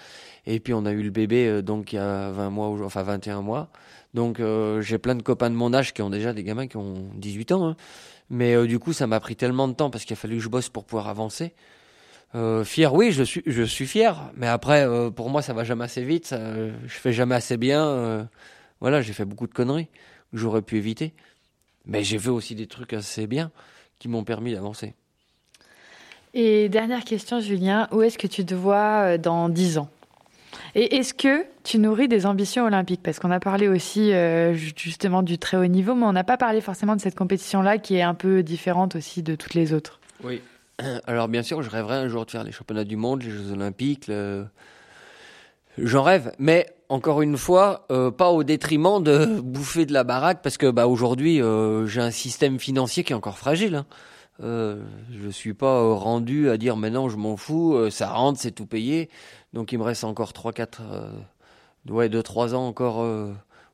Et puis on a eu le bébé euh, donc il y a 20 mois, enfin 21 mois. Donc j'ai plein de copains de mon âge qui ont déjà des gamins qui ont 18 ans. Hein. Mais du coup ça m'a pris tellement de temps parce qu'il a fallu que je bosse pour pouvoir avancer. fier, oui, je suis, je suis fier. Mais après, pour moi, ça va jamais assez vite. Ça, je fais jamais assez bien. voilà, j'ai fait beaucoup de conneries que j'aurais pu éviter. Mais j'ai fait aussi des trucs assez bien qui m'ont permis d'avancer. Et dernière question, Julien, où est-ce que tu te vois euh, dans 10 ans? Et est-ce que tu nourris des ambitions olympiques? Parce qu'on a parlé aussi euh, justement du très haut niveau, mais on n'a pas parlé forcément de cette compétition-là qui est un peu différente aussi de toutes les autres. Oui. Alors bien sûr, je rêverais un jour de faire les championnats du monde, les Jeux olympiques. J'en rêve, mais encore une fois, euh, pas au détriment de bouffer de la baraque, parce que bah aujourd'hui euh, j'ai un système financier qui est encore fragile. Hein. Euh, je suis pas euh, rendu à dire maintenant je m'en fous, ça rentre, c'est tout payé. Donc il me reste encore 3 4 ouais 2 3 ans encore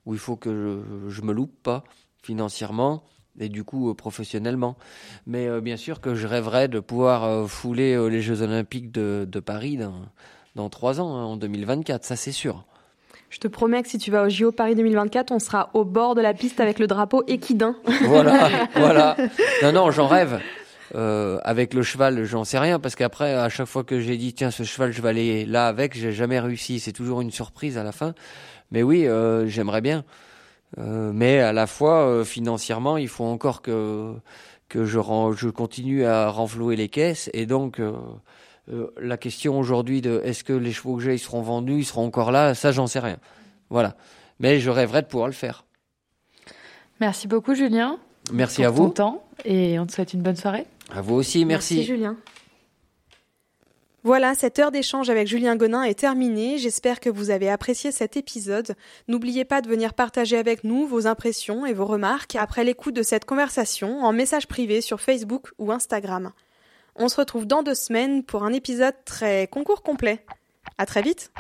où il faut que je, je, me loupe pas financièrement et du coup professionnellement. Mais bien sûr que je rêverais de pouvoir fouler les Jeux olympiques de, de Paris dans dans 3 ans hein, en 2024, ça c'est sûr. Je te promets que si tu vas au JO Paris 2024, on sera au bord de la piste avec le drapeau équidin. Voilà, voilà. Non, non, j'en rêve. Euh, avec le cheval, j'en sais rien parce qu'après, à chaque fois que j'ai dit tiens ce cheval, je vais aller là avec, j'ai jamais réussi. C'est toujours une surprise à la fin. Mais oui, euh, j'aimerais bien. Euh, mais à la fois financièrement, il faut encore que que je, je continue à renflouer les caisses et donc euh, la question aujourd'hui de est-ce que les chevaux que j'ai ils seront vendus, ils seront encore là, ça j'en sais rien. Voilà. Mais je rêverais de pouvoir le faire. Merci beaucoup Julien. Merci à vous. Ton temps et on te souhaite une bonne soirée. À vous aussi, merci. Merci Julien. Voilà, cette heure d'échange avec Julien Gonin est terminée. J'espère que vous avez apprécié cet épisode. N'oubliez pas de venir partager avec nous vos impressions et vos remarques après l'écoute de cette conversation en message privé sur Facebook ou Instagram. On se retrouve dans deux semaines pour un épisode très concours complet. À très vite!